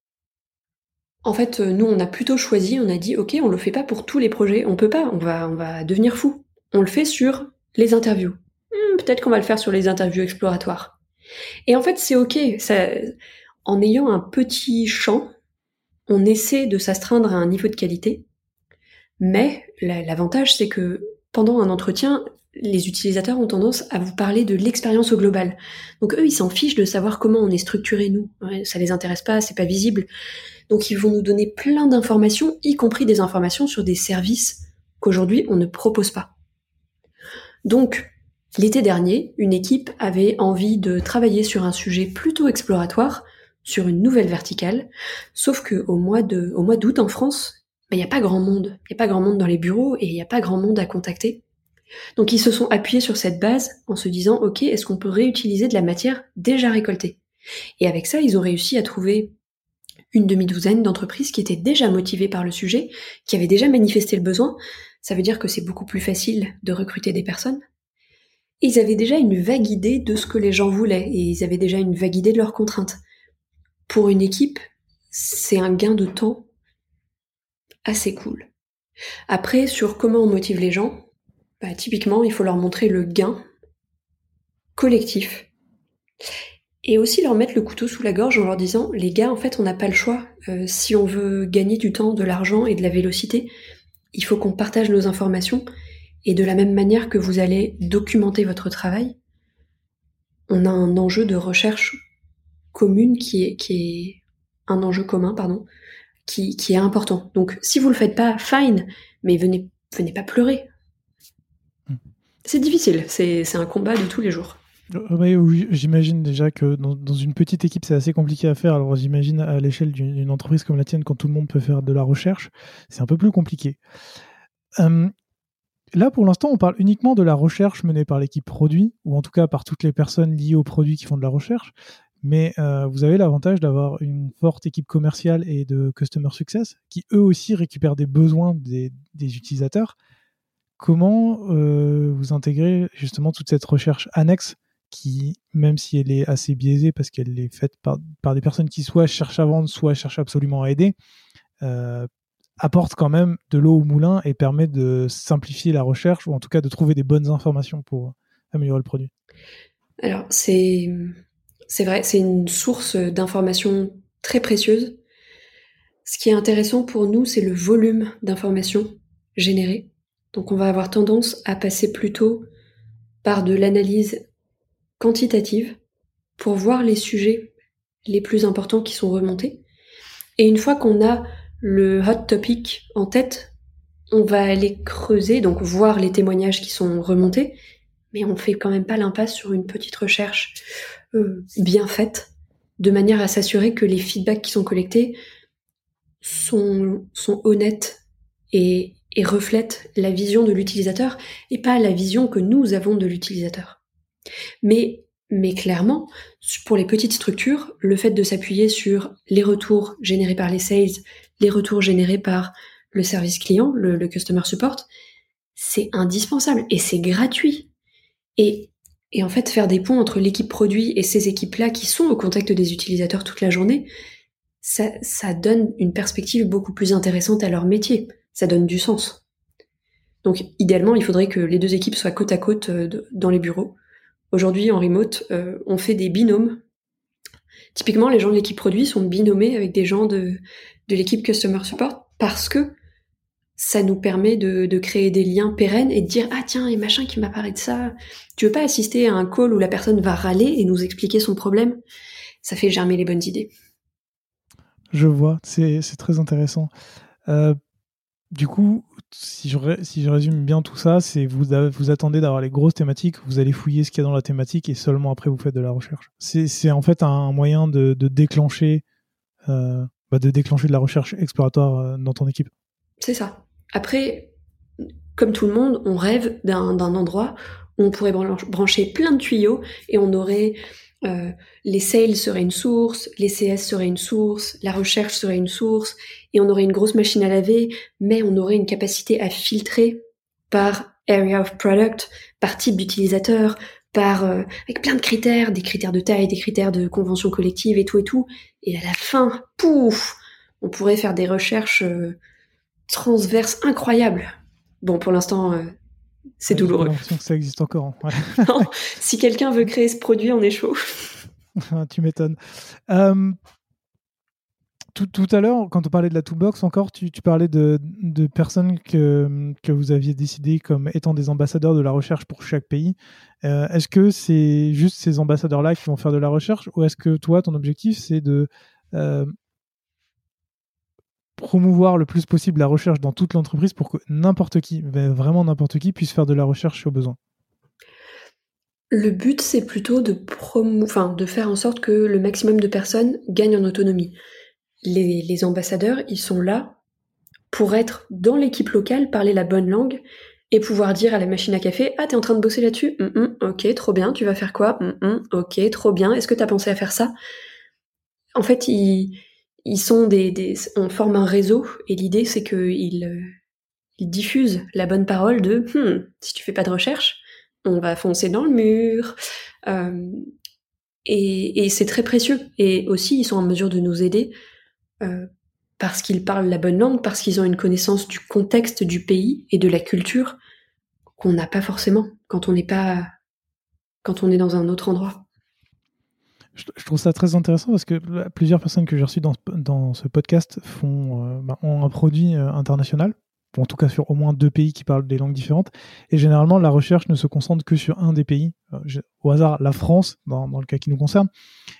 En fait, euh, nous, on a plutôt choisi, on a dit, ok, on le fait pas pour tous les projets, on peut pas, on va, on va devenir fou. On le fait sur les interviews. Hmm, peut-être qu'on va le faire sur les interviews exploratoires. Et en fait, c'est ok. En ayant un petit champ, on essaie de s'astreindre à un niveau de qualité. Mais l'avantage, c'est que pendant un entretien, les utilisateurs ont tendance à vous parler de l'expérience au global. Donc eux, ils s'en fichent de savoir comment on est structuré nous. ça les intéresse pas, c'est pas visible. Donc ils vont nous donner plein d'informations, y compris des informations sur des services qu'aujourd'hui on ne propose pas. Donc l'été dernier, une équipe avait envie de travailler sur un sujet plutôt exploratoire, sur une nouvelle verticale, sauf que au mois de, au mois d'août en France, il n'y a pas grand monde. Il n'y a pas grand monde dans les bureaux et il n'y a pas grand monde à contacter. Donc ils se sont appuyés sur cette base en se disant, OK, est-ce qu'on peut réutiliser de la matière déjà récoltée? Et avec ça, ils ont réussi à trouver une demi-douzaine d'entreprises qui étaient déjà motivées par le sujet, qui avaient déjà manifesté le besoin. Ça veut dire que c'est beaucoup plus facile de recruter des personnes. Ils avaient déjà une vague idée de ce que les gens voulaient, et ils avaient déjà une vague idée de leurs contraintes. Pour une équipe, c'est un gain de temps assez cool. Après, sur comment on motive les gens, bah, typiquement, il faut leur montrer le gain collectif. Et aussi leur mettre le couteau sous la gorge en leur disant, les gars, en fait, on n'a pas le choix. Euh, si on veut gagner du temps, de l'argent et de la vélocité, il faut qu'on partage nos informations. Et de la même manière que vous allez documenter votre travail, on a un enjeu de recherche commune qui est, un enjeu commun, pardon, qui, qui est important. Donc, si vous le faites pas, fine, mais venez, venez pas pleurer. C'est difficile, c'est un combat de tous les jours. Euh, oui, j'imagine déjà que dans, une petite équipe, c'est assez compliqué à faire. Alors j'imagine à l'échelle d'une entreprise comme la tienne, quand tout le monde peut faire de la recherche, c'est un peu plus compliqué. Euh, là, pour l'instant, on parle uniquement de la recherche menée par l'équipe produit, ou en tout cas par toutes les personnes liées au produit qui font de la recherche mais euh, vous avez l'avantage d'avoir une forte équipe commerciale et de customer success qui eux aussi récupèrent des besoins des, utilisateurs. Comment euh, vous intégrez justement toute cette recherche annexe qui, même si elle est assez biaisée parce qu'elle est faite par, des personnes qui soit cherchent à vendre, soit cherchent absolument à aider, euh, apporte quand même de l'eau au moulin et permet de simplifier la recherche ou en tout cas de trouver des bonnes informations pour améliorer le produit Alors, c'est c'est vrai, c'est une source d'informations très précieuse. Ce qui est intéressant pour nous, c'est le volume d'informations générées. Donc on va avoir tendance à passer plutôt par de l'analyse quantitative pour voir les sujets les plus importants qui sont remontés. Et une fois qu'on a le hot topic en tête, on va aller creuser, donc voir les témoignages qui sont remontés, mais on fait quand même pas l'impasse sur une petite recherche euh, bien faite, de manière à s'assurer que les feedbacks qui sont collectés sont, sont honnêtes et, et reflètent la vision de l'utilisateur et pas la vision que nous avons de l'utilisateur. Mais, mais clairement, pour les petites structures, le fait de s'appuyer sur les retours générés par les sales, les retours générés par le service client, le, le customer support, c'est indispensable et c'est gratuit. Et, et en fait, faire des ponts entre l'équipe produit et ces équipes-là qui sont au contact des utilisateurs toute la journée, ça, ça donne une perspective beaucoup plus intéressante à leur métier. Ça donne du sens. Donc, idéalement, il faudrait que les deux équipes soient côte à côte euh, dans les bureaux. Aujourd'hui, en remote, euh, on fait des binômes. Typiquement, les gens de l'équipe produit sont binômés avec des gens de, de l'équipe customer support parce que ça nous permet de, créer des liens pérennes et de dire ah tiens et machin qui m'apparaît de ça tu veux pas assister à un call où la personne va râler et nous expliquer son problème? Ça fait germer les bonnes idées je vois c'est très intéressant euh, du coup si je, si je résume bien tout ça c'est vous vous attendez d'avoir les grosses thématiques vous allez fouiller ce qu'il y a dans la thématique et seulement après vous faites de la recherche. C'est en fait un moyen de, déclencher euh, bah, de déclencher de la recherche exploratoire euh, dans ton équipe. C'est ça. Après, comme tout le monde, on rêve d'un endroit où on pourrait brancher plein de tuyaux et on aurait euh, les sales seraient une source, les CS seraient une source, la recherche serait une source, et on aurait une grosse machine à laver, mais on aurait une capacité à filtrer par area of product, par type d'utilisateur, par euh, avec plein de critères, des critères de taille, des critères de convention collective et tout et tout. Et à la fin, pouf, on pourrait faire des recherches euh, transverse incroyable. Bon, pour l'instant, c'est douloureux. l'impression que ça existe encore. si quelqu'un veut créer ce produit, on est chaud. tu m'étonnes. Euh, tout, tout, à l'heure, quand on parlait de la toolbox encore, tu, tu parlais de, de, personnes que, que vous aviez décidé comme étant des ambassadeurs de la recherche pour chaque pays. Euh, est-ce que c'est juste ces ambassadeurs-là qui vont faire de la recherche ou est-ce que toi, ton objectif, c'est de euh, promouvoir le plus possible la recherche dans toute l'entreprise pour que n'importe qui, vraiment n'importe qui, puisse faire de la recherche au besoin. Le but, c'est plutôt de, enfin, de faire en sorte que le maximum de personnes gagnent en autonomie. Les, ambassadeurs, ils sont là pour être dans l'équipe locale, parler la bonne langue et pouvoir dire à la machine à café Ah, t'es en train de bosser là-dessus? Hum, hum, Ok, trop bien, tu vas faire quoi? Hum, Ok, trop bien, est-ce que t'as pensé à faire ça? En fait, ils, ils sont des, On forme un réseau et l'idée c'est qu'ils euh, ils diffusent la bonne parole de hum, si tu fais pas de recherche, on va foncer dans le mur. Euh, et, et c'est très précieux. Et aussi, ils sont en mesure de nous aider euh, parce qu'ils parlent la bonne langue, parce qu'ils ont une connaissance du contexte du pays et de la culture qu'on n'a pas forcément quand on n'est pas quand on est dans un autre endroit. Je, trouve ça très intéressant parce que plusieurs personnes que j'ai reçues dans, dans, ce podcast font, euh, bah, ont un produit euh, international en tout cas sur au moins deux pays qui parlent des langues différentes. Et généralement, la recherche ne se concentre que sur un des pays, euh, au hasard la France, dans, le cas qui nous concerne.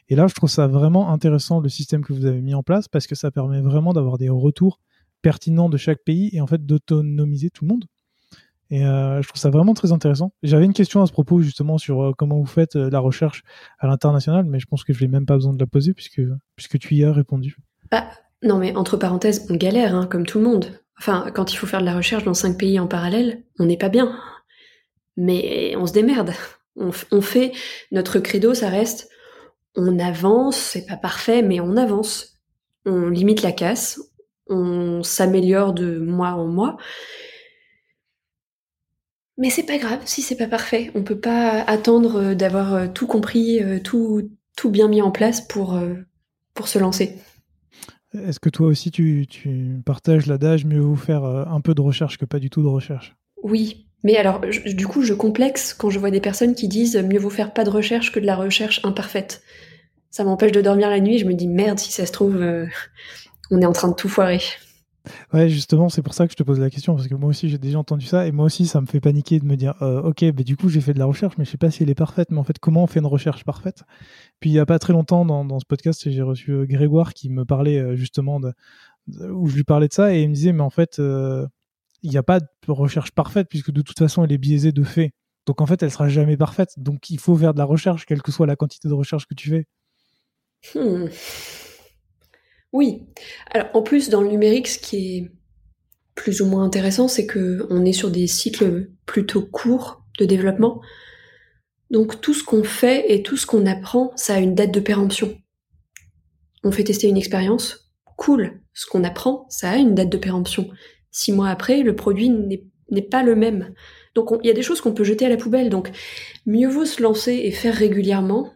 Et là, je trouve ça vraiment intéressant, le système que vous avez mis en place, parce que ça permet vraiment d'avoir des retours pertinents de chaque pays et en fait d'autonomiser tout le monde. Et euh, je trouve ça vraiment très intéressant. J'avais une question à ce propos justement sur euh, comment vous faites la recherche à l'international, mais je pense que je n'ai même pas besoin de la poser puisque, puisque tu y as répondu. Bah, non mais entre parenthèses, on galère, hein, comme tout le monde. Enfin, quand il faut faire de la recherche dans cinq pays en parallèle, on n'est pas bien. Mais on se démerde. On, fait notre credo, ça reste on avance, c'est pas parfait, mais on avance. On limite la casse, on s'améliore de mois en mois. Mais c'est pas grave si c'est pas parfait. On peut pas attendre d'avoir tout compris, euh, tout, tout bien mis en place pour, euh, pour se lancer. Est-ce que toi aussi tu, partages l'adage mieux vous faire euh, un peu de recherche que pas du tout de recherche? Oui, mais alors du coup je complexe quand je vois des personnes qui disent mieux vous faire pas de recherche que de la recherche imparfaite. Ça m'empêche de dormir la nuit, je me dis merde si ça se trouve euh, on est en train de tout foirer. Ouais, justement, c'est pour ça que je te pose la question, parce que moi aussi j'ai déjà entendu ça, et moi aussi ça me fait paniquer de me dire, euh, ok, bah, du coup j'ai fait de la recherche, mais je sais pas si elle est parfaite, mais en fait comment on fait une recherche parfaite? Puis il y a pas très longtemps dans, ce podcast, j'ai reçu euh, Grégoire qui me parlait euh, justement de, où je lui parlais de ça, et il me disait, mais en fait, il n'y a pas de recherche parfaite, puisque de toute façon elle est biaisée de fait. Donc en fait elle sera jamais parfaite, donc il faut faire de la recherche, quelle que soit la quantité de recherche que tu fais. Hmm. Oui. Alors en plus dans le numérique, ce qui est plus ou moins intéressant, c'est que on est sur des cycles plutôt courts de développement. Donc tout ce qu'on fait et tout ce qu'on apprend, ça a une date de péremption. On fait tester une expérience, cool. Ce qu'on apprend, ça a une date de péremption. Six mois après, le produit n'est pas le même. Donc il y a des choses qu'on peut jeter à la poubelle. Donc mieux vaut se lancer et faire régulièrement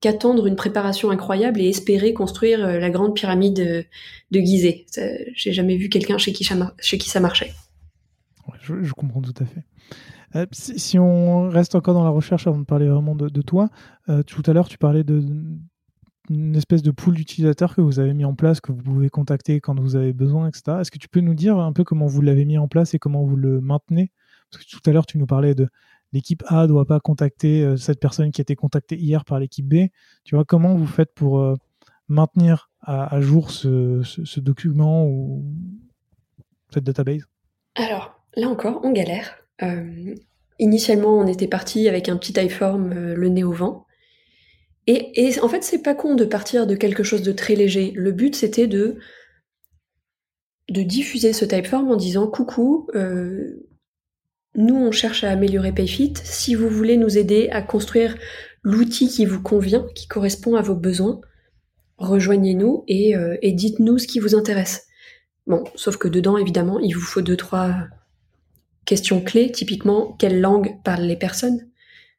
qu'attendre une préparation incroyable et espérer construire euh, la grande pyramide de Gizeh. J'ai jamais vu quelqu'un chez, qui ça marchait. Je, comprends tout à fait. Euh, si, on reste encore dans la recherche avant de parler vraiment de, toi, euh, tout à l'heure tu parlais de espèce de pool d'utilisateurs que vous avez mis en place, que vous pouvez contacter quand vous avez besoin, etc. Est-ce que tu peux nous dire un peu comment vous l'avez mis en place et comment vous le maintenez? Parce que tout à l'heure tu nous parlais de l'équipe A doit pas contacter euh, cette personne qui a été contactée hier par l'équipe B. Tu vois, comment vous faites pour euh, maintenir à, jour ce, document ou cette database? Alors, là encore, on galère. Euh, initialement, on était parti avec un petit iForm, le nez au vent. Et, en fait, c'est pas con de partir de quelque chose de très léger. Le but, c'était de de diffuser ce typeform en disant coucou, nous, on cherche à améliorer PayFit. Si vous voulez nous aider à construire l'outil qui vous convient, qui correspond à vos besoins, rejoignez-nous et, euh, et dites-nous ce qui vous intéresse. Bon, sauf que dedans, évidemment, il vous faut deux, trois questions clés. Typiquement, quelle langue parlent les personnes?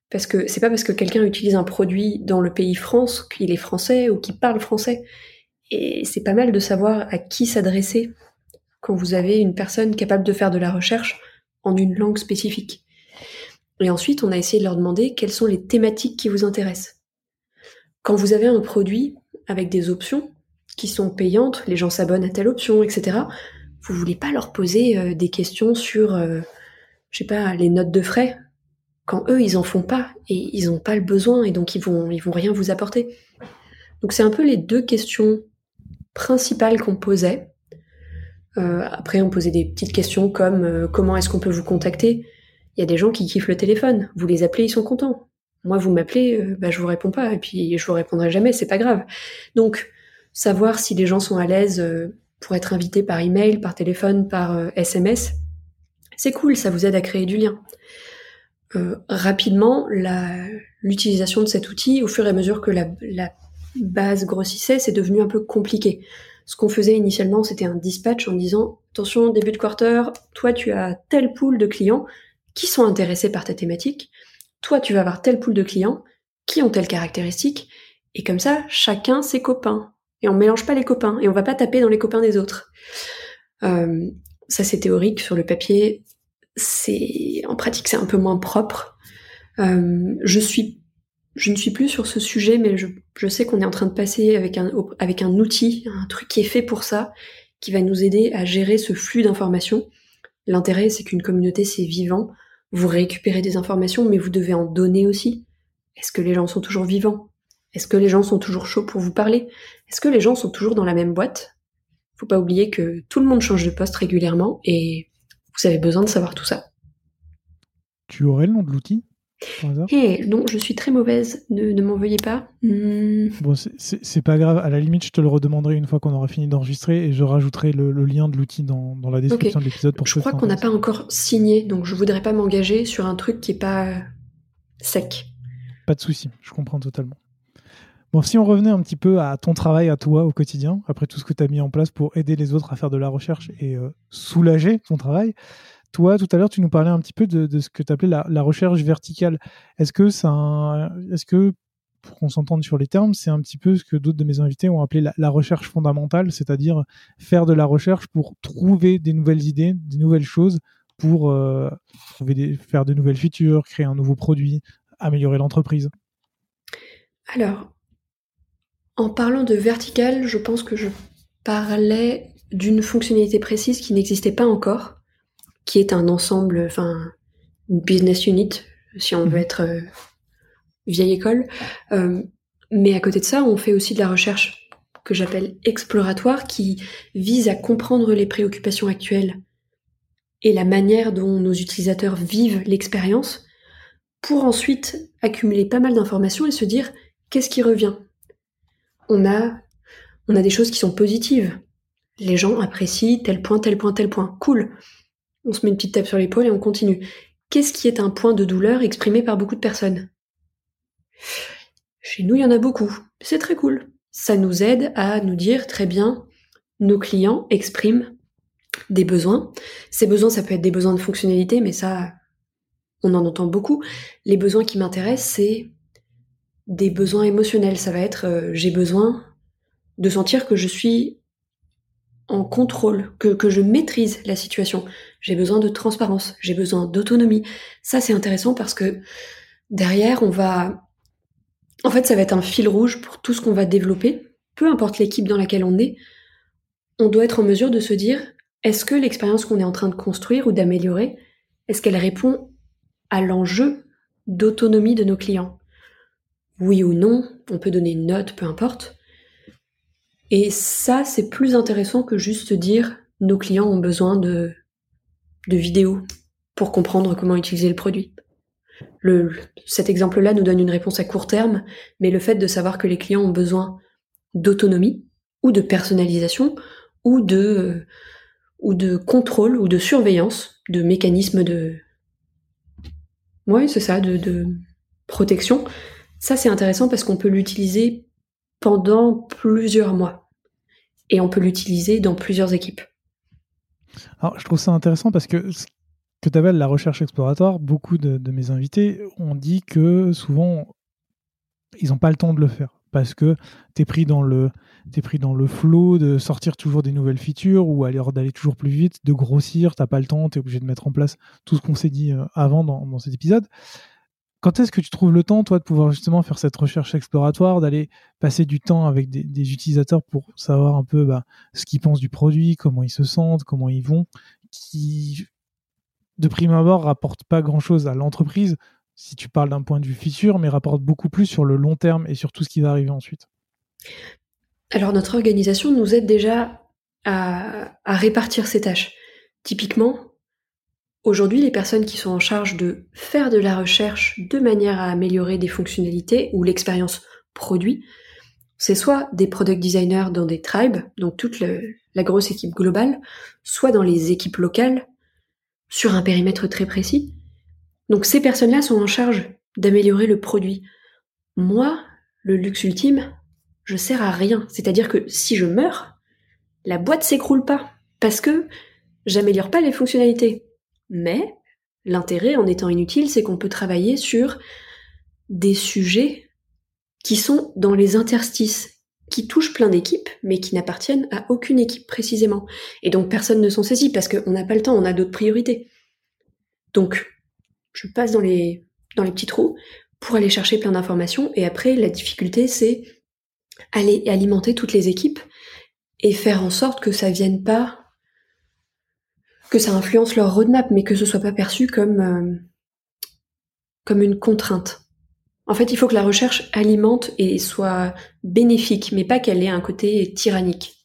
Parce que c'est pas parce que quelqu'un utilise un produit dans le pays France qu'il est français ou qu'il parle français. Et c'est pas mal de savoir à qui s'adresser quand vous avez une personne capable de faire de la recherche en une langue spécifique. Et ensuite, on a essayé de leur demander quelles sont les thématiques qui vous intéressent. Quand vous avez un produit avec des options, qui sont payantes, les gens s'abonnent à telle option, etc. Vous voulez pas leur poser des questions sur, je sais pas, les notes de frais quand eux ils en font pas et ils n'ont pas le besoin et donc ils vont ils vont rien vous apporter. Donc c'est un peu les deux questions principales qu'on posait. Euh, après on posait des petites questions comme euh, comment est-ce qu'on peut vous contacter? Il y a des gens qui kiffent le téléphone, vous les appelez ils sont contents. Moi vous m'appelez, euh, bah, je vous réponds pas et puis je vous répondrai jamais, c'est pas grave. Donc savoir si les gens sont à l'aise pour être invités par email, par téléphone, par SMS, c'est cool, ça vous aide à créer du lien. Euh, rapidement l'utilisation de cet outil, au fur et à mesure que la, base grossissait, c'est devenu un peu compliqué. Ce qu'on faisait initialement, c'était un dispatch en disant attention, début de quarter, toi tu as tel pool de clients qui sont intéressés par ta thématique, toi tu vas avoir tel pool de clients qui ont telle caractéristique, et comme ça, chacun ses copains. Et on mélange pas les copains, et on va pas taper dans les copains des autres. Euh, ça c'est théorique sur le papier, c'est en pratique c'est un peu moins propre. Euh, je suis, je ne suis plus sur ce sujet, mais je, sais qu'on est en train de passer avec un avec un outil, un truc qui est fait pour ça, qui va nous aider à gérer ce flux d'informations. L'intérêt, c'est qu'une communauté c'est vivant. Vous récupérez des informations, mais vous devez en donner aussi. Est-ce que les gens sont toujours vivants? Est-ce que les gens sont toujours chauds pour vous parler? Est-ce que les gens sont toujours dans la même boîte? Faut pas oublier que tout le monde change de poste régulièrement et vous avez besoin de savoir tout ça. Tu aurais le nom de l'outil? Eh non, je suis très mauvaise, ne, m'en veuillez pas. Hmm. Bon, c'est pas grave, à la limite, je te le redemanderai une fois qu'on aura fini d'enregistrer et je rajouterai le, lien de l'outil dans, la description de l'épisode pour Je crois qu'on n'a pas encore signé, donc je voudrais pas m'engager sur un truc qui est pas sec. Pas de souci, je comprends totalement. Bon, si on revenait un petit peu à ton travail, à toi au quotidien, après tout ce que tu as mis en place pour aider les autres à faire de la recherche et euh, soulager ton travail, toi, tout à l'heure, tu nous parlais un petit peu de, ce que tu appelais la, recherche verticale. Est-ce que, est-ce que, pour qu'on s'entende sur les termes, c'est un petit peu ce que d'autres de mes invités ont appelé la, recherche fondamentale, c'est-à-dire faire de la recherche pour trouver des nouvelles idées, des nouvelles choses, pour euh, trouver faire de nouvelles features, créer un nouveau produit, améliorer l'entreprise? Alors, en parlant de vertical, je pense que je parlais d'une fonctionnalité précise qui n'existait pas encore, qui est un ensemble, enfin, une business unit, si on veut mhm. être euh, vieille école. Euh, mais à côté de ça, on fait aussi de la recherche que j'appelle exploratoire, qui vise à comprendre les préoccupations actuelles et la manière dont nos utilisateurs vivent l'expérience, pour ensuite accumuler pas mal d'informations et se dire qu'est-ce qui revient? On a, on a des choses qui sont positives. Les gens apprécient tel point, tel point, tel point. Cool. On se met une petite tape sur l'épaule et on continue. Qu'est-ce qui est un point de douleur exprimé par beaucoup de personnes? Chez nous, il y en a beaucoup. C'est très cool. Ça nous aide à nous dire très bien, nos clients expriment des besoins. Ces besoins, ça peut être des besoins de fonctionnalité, mais ça, on en entend beaucoup. Les besoins qui m'intéressent, c'est des besoins émotionnels. Ça va être euh, j'ai besoin de sentir que je suis en contrôle, que, que je maîtrise la situation. J'ai besoin de transparence, j'ai besoin d'autonomie. Ça, c'est intéressant parce que derrière, on va... En fait, ça va être un fil rouge pour tout ce qu'on va développer, peu importe l'équipe dans laquelle on est. On doit être en mesure de se dire, est-ce que l'expérience qu'on est en train de construire ou d'améliorer, est-ce qu'elle répond à l'enjeu d'autonomie de nos clients? Oui ou non, on peut donner une note, peu importe. Et ça, c'est plus intéressant que juste dire nos clients ont besoin de, de vidéos pour comprendre comment utiliser le produit. Le, cet exemple-là nous donne une réponse à court terme, mais le fait de savoir que les clients ont besoin d'autonomie ou de personnalisation ou de, ou de contrôle ou de surveillance, de mécanismes de, ouais, c'est ça, de, de protection, ça, c'est intéressant parce qu'on peut l'utiliser pendant plusieurs mois. Et on peut l'utiliser dans plusieurs équipes. Alors, je trouve ça intéressant parce que ce que tu appelles la recherche exploratoire, beaucoup de, mes invités ont dit que souvent, ils n'ont pas le temps de le faire. Parce que tu es pris dans le es pris dans le flow de sortir toujours des nouvelles features ou alors d'aller toujours plus vite, de grossir, t'as pas le temps, tu obligé de mettre en place tout ce qu'on s'est dit euh, avant dans cet épisode. Quand est-ce que tu trouves le temps, toi, de pouvoir justement faire cette recherche exploratoire, d'aller passer du temps avec des, utilisateurs pour savoir un peu bah, ce qu'ils pensent du produit, comment ils se sentent, comment ils vont, qui, de prime abord, rapporte pas grand-chose à l'entreprise, si tu parles d'un point de vue futur, mais rapporte beaucoup plus sur le long terme et sur tout ce qui va arriver ensuite. Alors notre organisation nous aide déjà à répartir ces tâches. Typiquement, Aujourd'hui, les personnes qui sont en charge de faire de la recherche de manière à améliorer des fonctionnalités ou l'expérience produit, c'est soit des product designers dans des tribes, donc toute la grosse équipe globale, soit dans les équipes locales, sur un périmètre très précis. Donc ces personnes-là sont en charge d'améliorer le produit. Moi, le luxe ultime, je sers à rien. C'est-à-dire que si je meurs, la boîte s'écroule pas. Parce que j'améliore pas les fonctionnalités. Mais l'intérêt en étant inutile, c'est qu'on peut travailler sur des sujets qui sont dans les interstices, qui touchent plein d'équipes, mais qui n'appartiennent à aucune équipe précisément. Et donc personne ne s'en saisit parce qu'on n'a pas le temps, on a d'autres priorités. Donc, je passe dans les, dans les petits trous pour aller chercher plein d'informations. Et après, la difficulté, c'est aller alimenter toutes les équipes et faire en sorte que ça vienne pas que ça influence leur roadmap, mais que ce soit pas perçu comme, euh, comme une contrainte. En fait, il faut que la recherche alimente et soit bénéfique, mais pas qu'elle ait un côté tyrannique.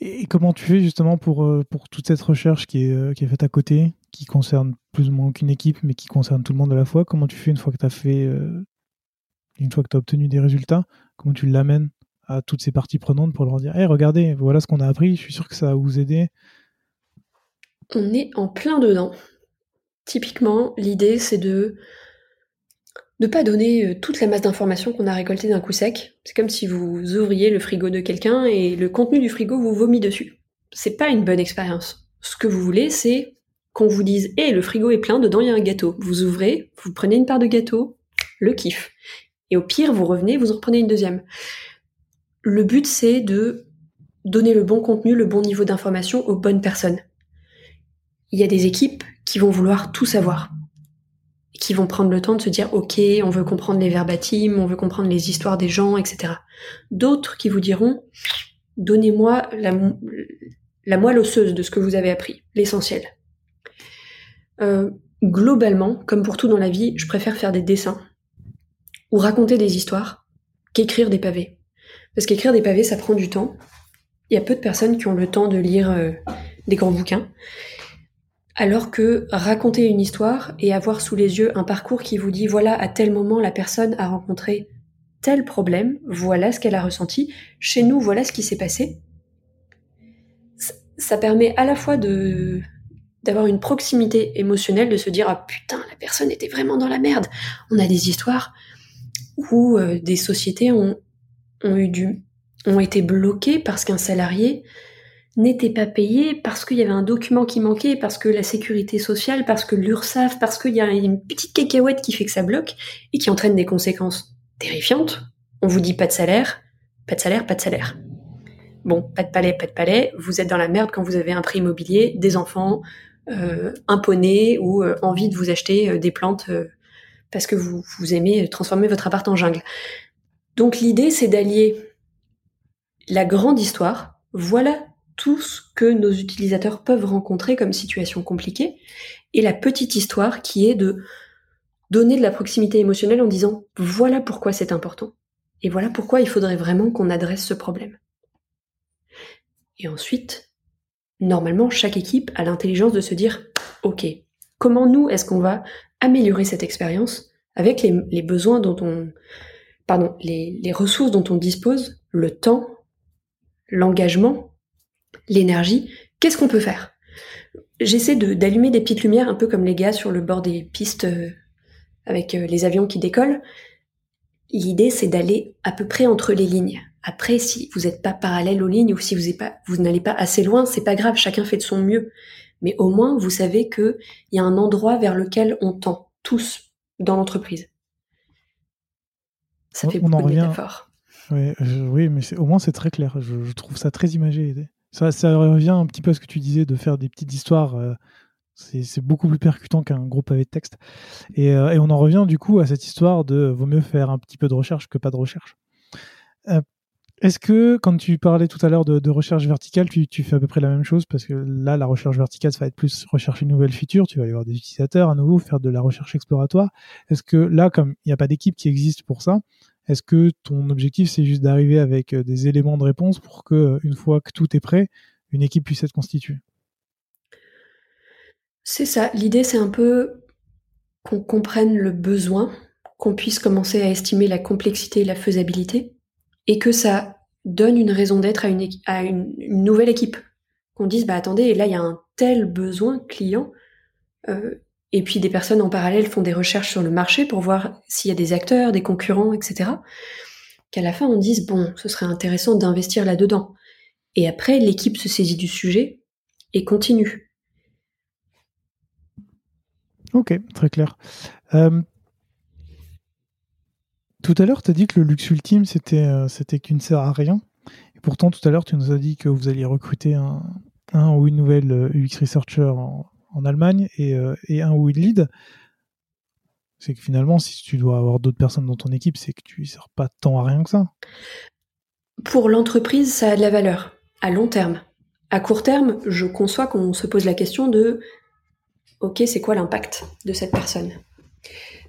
Et comment tu fais justement pour, euh, pour toute cette recherche qui est, euh, qui est faite à côté, qui concerne plus ou moins aucune équipe, mais qui concerne tout le monde à la fois? Comment tu fais une fois que tu as fait, une fois que tu as obtenu des résultats? Comment tu l'amènes à toutes ces parties prenantes pour leur dire Hé, regardez, voilà ce qu'on a appris, je suis sûr que ça va vous aider on est en plein dedans. Typiquement, l'idée c'est de ne pas donner euh, toute la masse d'informations qu'on a récoltées d'un coup sec. C'est comme si vous ouvriez le frigo de quelqu'un et le contenu du frigo vous vomit dessus. C'est pas une bonne expérience. Ce que vous voulez, c'est qu'on vous dise "Eh, le frigo est plein, dedans il y a un gâteau." Vous ouvrez, vous prenez une part de gâteau, le kiff. Et au pire, vous revenez, vous en reprenez une deuxième. Le but c'est de donner le bon contenu, le bon niveau d'information aux bonnes personnes il y a des équipes qui vont vouloir tout savoir, qui vont prendre le temps de se dire ok, on veut comprendre les verbatims, on veut comprendre les histoires des gens, etc. D'autres qui vous diront donnez-moi la, moelle osseuse de ce que vous avez appris, l'essentiel. Euh, globalement, comme pour tout dans la vie, je préfère faire des dessins ou raconter des histoires qu'écrire des pavés. Parce qu'écrire des pavés, ça prend du temps. Il y a peu de personnes qui ont le temps de lire euh, des grands bouquins. Alors que raconter une histoire et avoir sous les yeux un parcours qui vous dit voilà à tel moment la personne a rencontré tel problème, voilà ce qu'elle a ressenti, chez nous voilà ce qui s'est passé, ça permet à la fois d'avoir une proximité émotionnelle, de se dire ah putain la personne était vraiment dans la merde. On a des histoires où euh, des sociétés ont eu du ont été bloquées parce qu'un salarié n'était pas payé parce qu'il y avait un document qui manquait, parce que la sécurité sociale, parce que l'URSSAF, parce qu'il y a une petite cacahuète qui fait que ça bloque et qui entraîne des conséquences terrifiantes. On vous dit pas de salaire, pas de salaire, pas de salaire. Bon, pas de palais, pas de palais, vous êtes dans la merde quand vous avez un prix immobilier, des enfants, euh, un poney ou euh, envie de vous acheter euh, des plantes euh, parce que vous, vous aimez transformer votre appart en jungle. Donc l'idée, c'est d'allier la grande histoire, voilà tout ce que nos utilisateurs peuvent rencontrer comme situation compliquée, et la petite histoire qui est de donner de la proximité émotionnelle en disant voilà pourquoi c'est important, et voilà pourquoi il faudrait vraiment qu'on adresse ce problème. Et ensuite, normalement, chaque équipe a l'intelligence de se dire ok, comment nous est-ce qu'on va améliorer cette expérience avec les, besoins dont on, pardon, les ressources dont on dispose, le temps, l'engagement l'énergie, qu'est-ce qu'on peut faire? J'essaie d'allumer des petites lumières, un peu comme les gars sur le bord des pistes euh, avec euh, les avions qui décollent. L'idée, c'est d'aller à peu près entre les lignes. Après, si vous n'êtes pas parallèle aux lignes ou si vous, pas, vous n'allez pas assez loin, c'est pas grave, chacun fait de son mieux. Mais au moins, vous savez qu'il y a un endroit vers lequel on tend, tous, dans l'entreprise. Ça fait beaucoup de métaphores. Oui, mais au moins c'est très clair. Je, trouve ça très imagé. Ça, revient un petit peu à ce que tu disais de faire des petites histoires euh, C'est beaucoup plus percutant qu'un gros pavé de texte. Et, euh, on en revient du coup à cette histoire de vaut mieux faire un petit peu de recherche que pas de recherche. Euh, est-ce que quand tu parlais tout à l'heure de, recherche verticale, tu, tu, fais à peu près la même chose? Parce que là, la recherche verticale, ça va être plus rechercher une nouvelle feature, tu vas aller voir des utilisateurs à nouveau, faire de la recherche exploratoire. Est-ce que là, comme il n'y a pas d'équipe qui existe pour ça, est-ce que ton objectif, c'est juste d'arriver avec euh, des éléments de réponse pour que, euh, une fois que tout est prêt, une équipe puisse être constituée? C'est ça. L'idée, c'est un peu qu'on comprenne le besoin, qu'on puisse commencer à estimer la complexité et la faisabilité, et que ça donne une raison d'être à, une, nouvelle équipe. Qu'on dise, bah attendez, là, il y a un tel besoin client, euh, et puis des personnes en parallèle font des recherches sur le marché pour voir s'il y a des acteurs, des concurrents, etc. Qu'à la fin on dise bon, ce serait intéressant d'investir là-dedans. Et après l'équipe se saisit du sujet et continue. Ok, très clair. Euh, tout à l'heure, tu as dit que le luxe ultime, c'était euh, c'était qu'une sert à rien. Et pourtant, tout à l'heure, tu nous as dit que vous alliez recruter un, un ou une nouvelle euh, UX researcher en, en Allemagne et, euh, un will lead, c'est que finalement, si tu dois avoir d'autres personnes dans ton équipe, c'est que tu ne sers pas tant à rien que ça. Pour l'entreprise, ça a de la valeur, à long terme. À court terme, je conçois qu'on se pose la question de OK, c'est quoi l'impact de cette personne?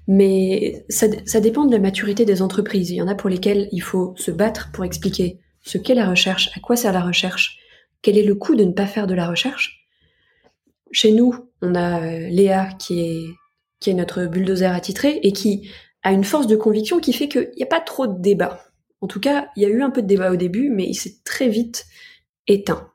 Mais ça, ça, dépend de la maturité des entreprises. Il y en a pour lesquelles il faut se battre pour expliquer ce qu'est la recherche, à quoi sert la recherche, quel est le coût de ne pas faire de la recherche. Chez nous, on a euh, Léa qui est, notre bulldozer attitré et qui a une force de conviction qui fait qu'il n'y a pas trop de débat. En tout cas, il y a eu un peu de débat au début, mais il s'est très vite éteint.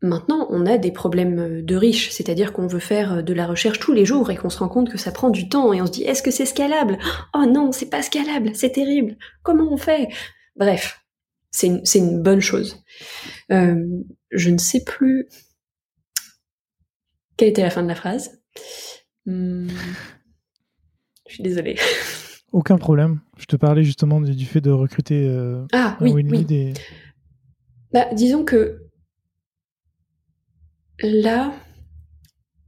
Maintenant, on a des problèmes de riches, c'est-à-dire qu'on veut faire de la recherche tous les jours et qu'on se rend compte que ça prend du temps et on se dit est-ce que c'est scalable? Oh non, c'est pas scalable, c'est terrible. Comment on fait? Bref, c'est une, une, bonne chose. Euh, je ne sais plus quelle était la fin de la phrase? Hmm. Je suis désolée. Aucun problème. Je te parlais justement du fait de recruter euh, ah, oui, oui. Bah, disons que là,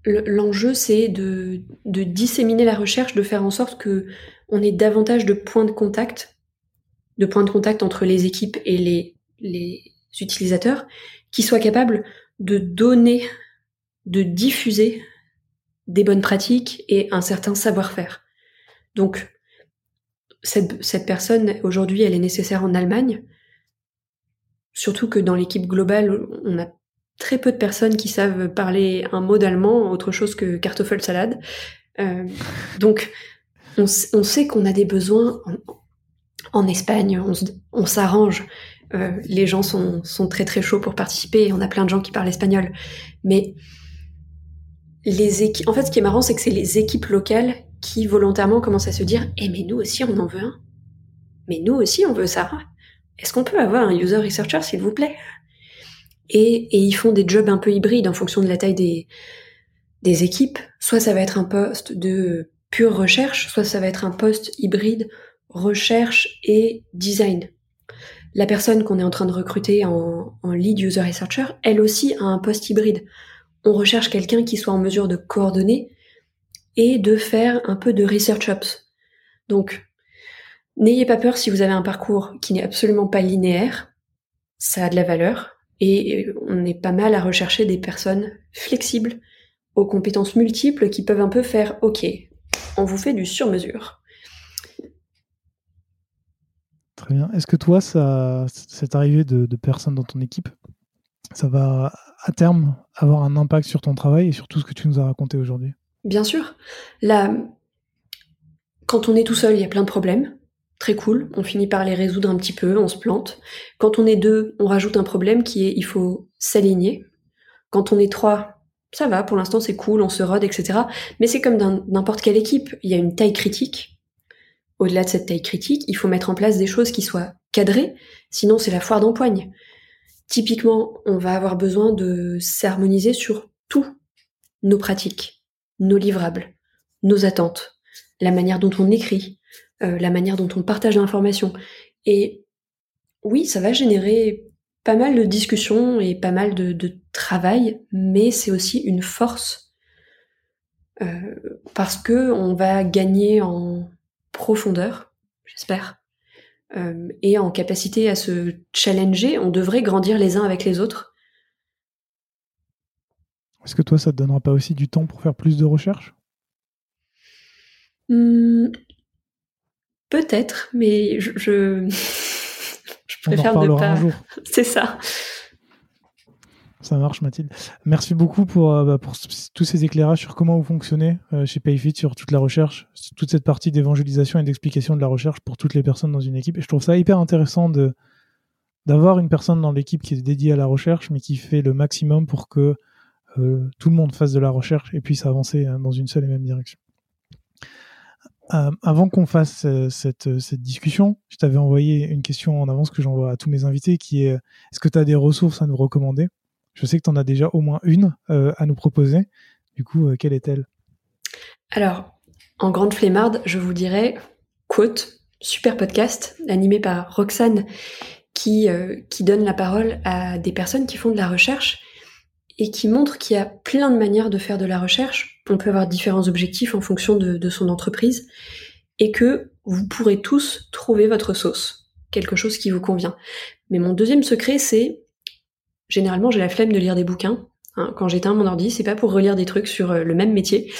l'enjeu, c'est de, de, disséminer la recherche, de faire en sorte que on ait davantage de points de contact, de points de contact entre les équipes et les, les utilisateurs, qui soient capables de donner de diffuser des bonnes pratiques et un certain savoir-faire. Donc, cette, personne, aujourd'hui, elle est nécessaire en Allemagne, surtout que dans l'équipe globale, on a très peu de personnes qui savent parler un mot d'allemand, autre chose que Kartoffelsalade. Euh, donc, on, sait qu'on a des besoins en, Espagne, on, s'arrange. Euh, les gens sont, sont, très très chauds pour participer, on a plein de gens qui parlent espagnol. Mais les équipes. En fait, ce qui est marrant, c'est que c'est les équipes locales qui volontairement commencent à se dire Eh, mais nous aussi, on en veut un. Mais nous aussi, on veut ça. Est-ce qu'on peut avoir un user researcher, s'il vous plaît? Et, et, ils font des jobs un peu hybrides en fonction de la taille des, des équipes. Soit ça va être un poste de pure recherche, soit ça va être un poste hybride recherche et design. La personne qu'on est en train de recruter en, en lead user researcher, elle aussi a un poste hybride on recherche quelqu'un qui soit en mesure de coordonner et de faire un peu de research ops. Donc, n'ayez pas peur si vous avez un parcours qui n'est absolument pas linéaire, ça a de la valeur, et on est pas mal à rechercher des personnes flexibles, aux compétences multiples qui peuvent un peu faire OK, on vous fait du sur-mesure. Très bien. Est-ce que toi, ça, cette arrivée de, de personnes dans ton équipe, ça va à terme avoir un impact sur ton travail et sur tout ce que tu nous as raconté aujourd'hui Bien sûr. Là, quand on est tout seul, il y a plein de problèmes. Très cool. On finit par les résoudre un petit peu, on se plante. Quand on est deux, on rajoute un problème qui est il faut s'aligner. Quand on est trois, ça va, pour l'instant c'est cool, on se rode, etc. Mais c'est comme dans n'importe quelle équipe, il y a une taille critique. Au-delà de cette taille critique, il faut mettre en place des choses qui soient cadrées, sinon c'est la foire d'empoigne. Typiquement, on va avoir besoin de s'harmoniser sur tous nos pratiques, nos livrables, nos attentes, la manière dont on écrit, euh, la manière dont on partage l'information. Et oui, ça va générer pas mal de discussions et pas mal de, travail, mais c'est aussi une force euh, parce que on va gagner en profondeur, j'espère, euh, et en capacité à se challenger. On devrait grandir les uns avec les autres. Est-ce que toi, ça te donnera pas aussi du temps pour faire plus de recherches? Hmm, Peut-être, mais je, je, préfère ne pas. C'est ça. Ça marche, Mathilde. Merci beaucoup pour, euh, bah, tous ces éclairages sur comment vous fonctionnez euh, chez Payfit, sur toute la recherche, toute cette partie d'évangélisation et d'explication de la recherche pour toutes les personnes dans une équipe. Et je trouve ça hyper intéressant de d'avoir une personne dans l'équipe qui est dédiée à la recherche, mais qui fait le maximum pour que euh, tout le monde fasse de la recherche et puisse avancer hein, dans une seule et même direction. avant qu'on fasse cette, cette, discussion, je t'avais envoyé une question en avance que j'envoie à tous mes invités qui est est-ce que tu as des ressources à nous recommander? Je sais que tu en as déjà au moins une euh, à nous proposer. Du coup, euh, quelle est-elle? Alors, en grande flemmarde, je vous dirais Quote, super podcast animé par Roxane qui, euh, qui donne la parole à des personnes qui font de la recherche et qui montre qu'il y a plein de manières de faire de la recherche. On peut avoir différents objectifs en fonction de son entreprise et que vous pourrez tous trouver votre sauce, quelque chose qui vous convient. Mais mon deuxième secret, c'est généralement j'ai la flemme de lire des bouquins. Hein. Quand j'éteins mon ordi, c'est pas pour relire des trucs sur euh, le même métier.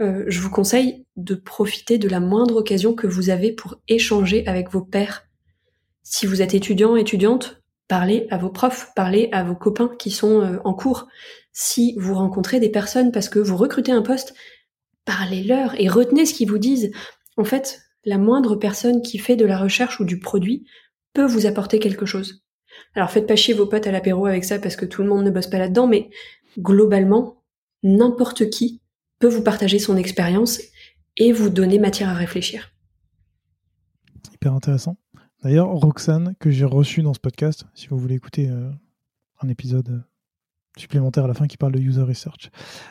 Euh, je vous conseille de profiter de la moindre occasion que vous avez pour échanger avec vos pairs. Si vous êtes étudiant, étudiante, parlez à vos profs, parlez à vos copains qui sont euh, en cours. Si vous rencontrez des personnes parce que vous recrutez un poste, parlez-leur et retenez ce qu'ils vous disent. En fait, la moindre personne qui fait de la recherche ou du produit peut vous apporter quelque chose. Alors faites pas chier vos potes à l'apéro avec ça parce que tout le monde ne bosse pas là-dedans, mais globalement, n'importe qui peut vous partager son expérience et vous donner matière à réfléchir. Hyper intéressant. D'ailleurs, Roxane, que j'ai reçue dans ce podcast, si vous voulez écouter euh, un épisode euh, supplémentaire à la fin qui parle de user research.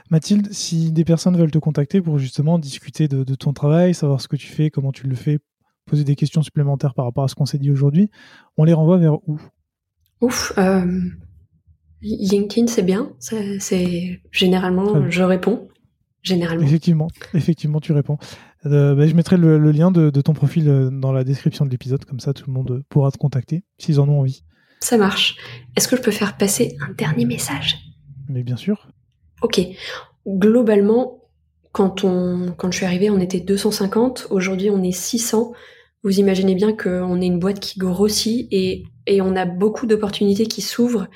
Mathilde, si des personnes veulent te contacter pour justement discuter de ton travail, savoir ce que tu fais, comment tu le fais, poser des questions supplémentaires par rapport à ce qu'on s'est dit aujourd'hui, on les renvoie vers où? Ouf, euh, LinkedIn c'est bien, c'est généralement je réponds. Généralement. Effectivement, effectivement, tu réponds. Euh, bah, je mettrai le, lien de, ton profil euh, dans la description de l'épisode, comme ça tout le monde pourra te contacter s'ils en ont envie. Ça marche. Est-ce que je peux faire passer un dernier message? Mais bien sûr. Ok. Globalement, quand, on, quand je suis arrivée, on était 250. Aujourd'hui, on est 600. Vous imaginez bien qu'on est une boîte qui grossit et on a beaucoup d'opportunités qui s'ouvrent.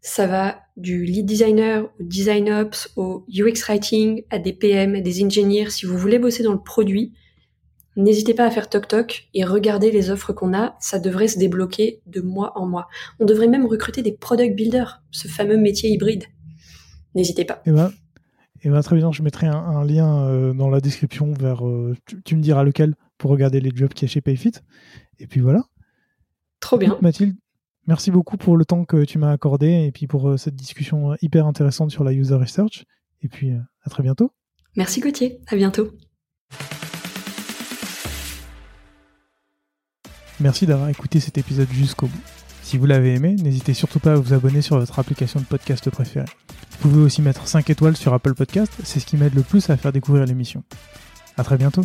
Ça va du lead designer au design ops, au UX writing, à des PM, des ingénieurs. Si vous voulez bosser dans le produit, n'hésitez pas à faire toc toc et regardez les offres qu'on a. Ça devrait se débloquer de mois en mois. On devrait même recruter des product builders, ce fameux métier hybride. N'hésitez pas. Et eh ben, eh ben, très bien, je mettrai un, lien euh, dans la description vers. Euh, tu, me diras lequel pour regarder les jobs qu'il y a chez Payfit. Et puis voilà. Trop bien. Mathilde, merci beaucoup pour le temps que tu m'as accordé et puis pour euh, cette discussion euh, hyper intéressante sur la user research. Et puis euh, à très bientôt. Merci Gauthier, à bientôt. Merci d'avoir écouté cet épisode jusqu'au bout. Si vous l'avez aimé, n'hésitez surtout pas à vous abonner sur votre application de podcast préférée. Vous pouvez aussi mettre 5 étoiles sur Apple Podcast, c'est ce qui m'aide le plus à faire découvrir l'émission. À très bientôt.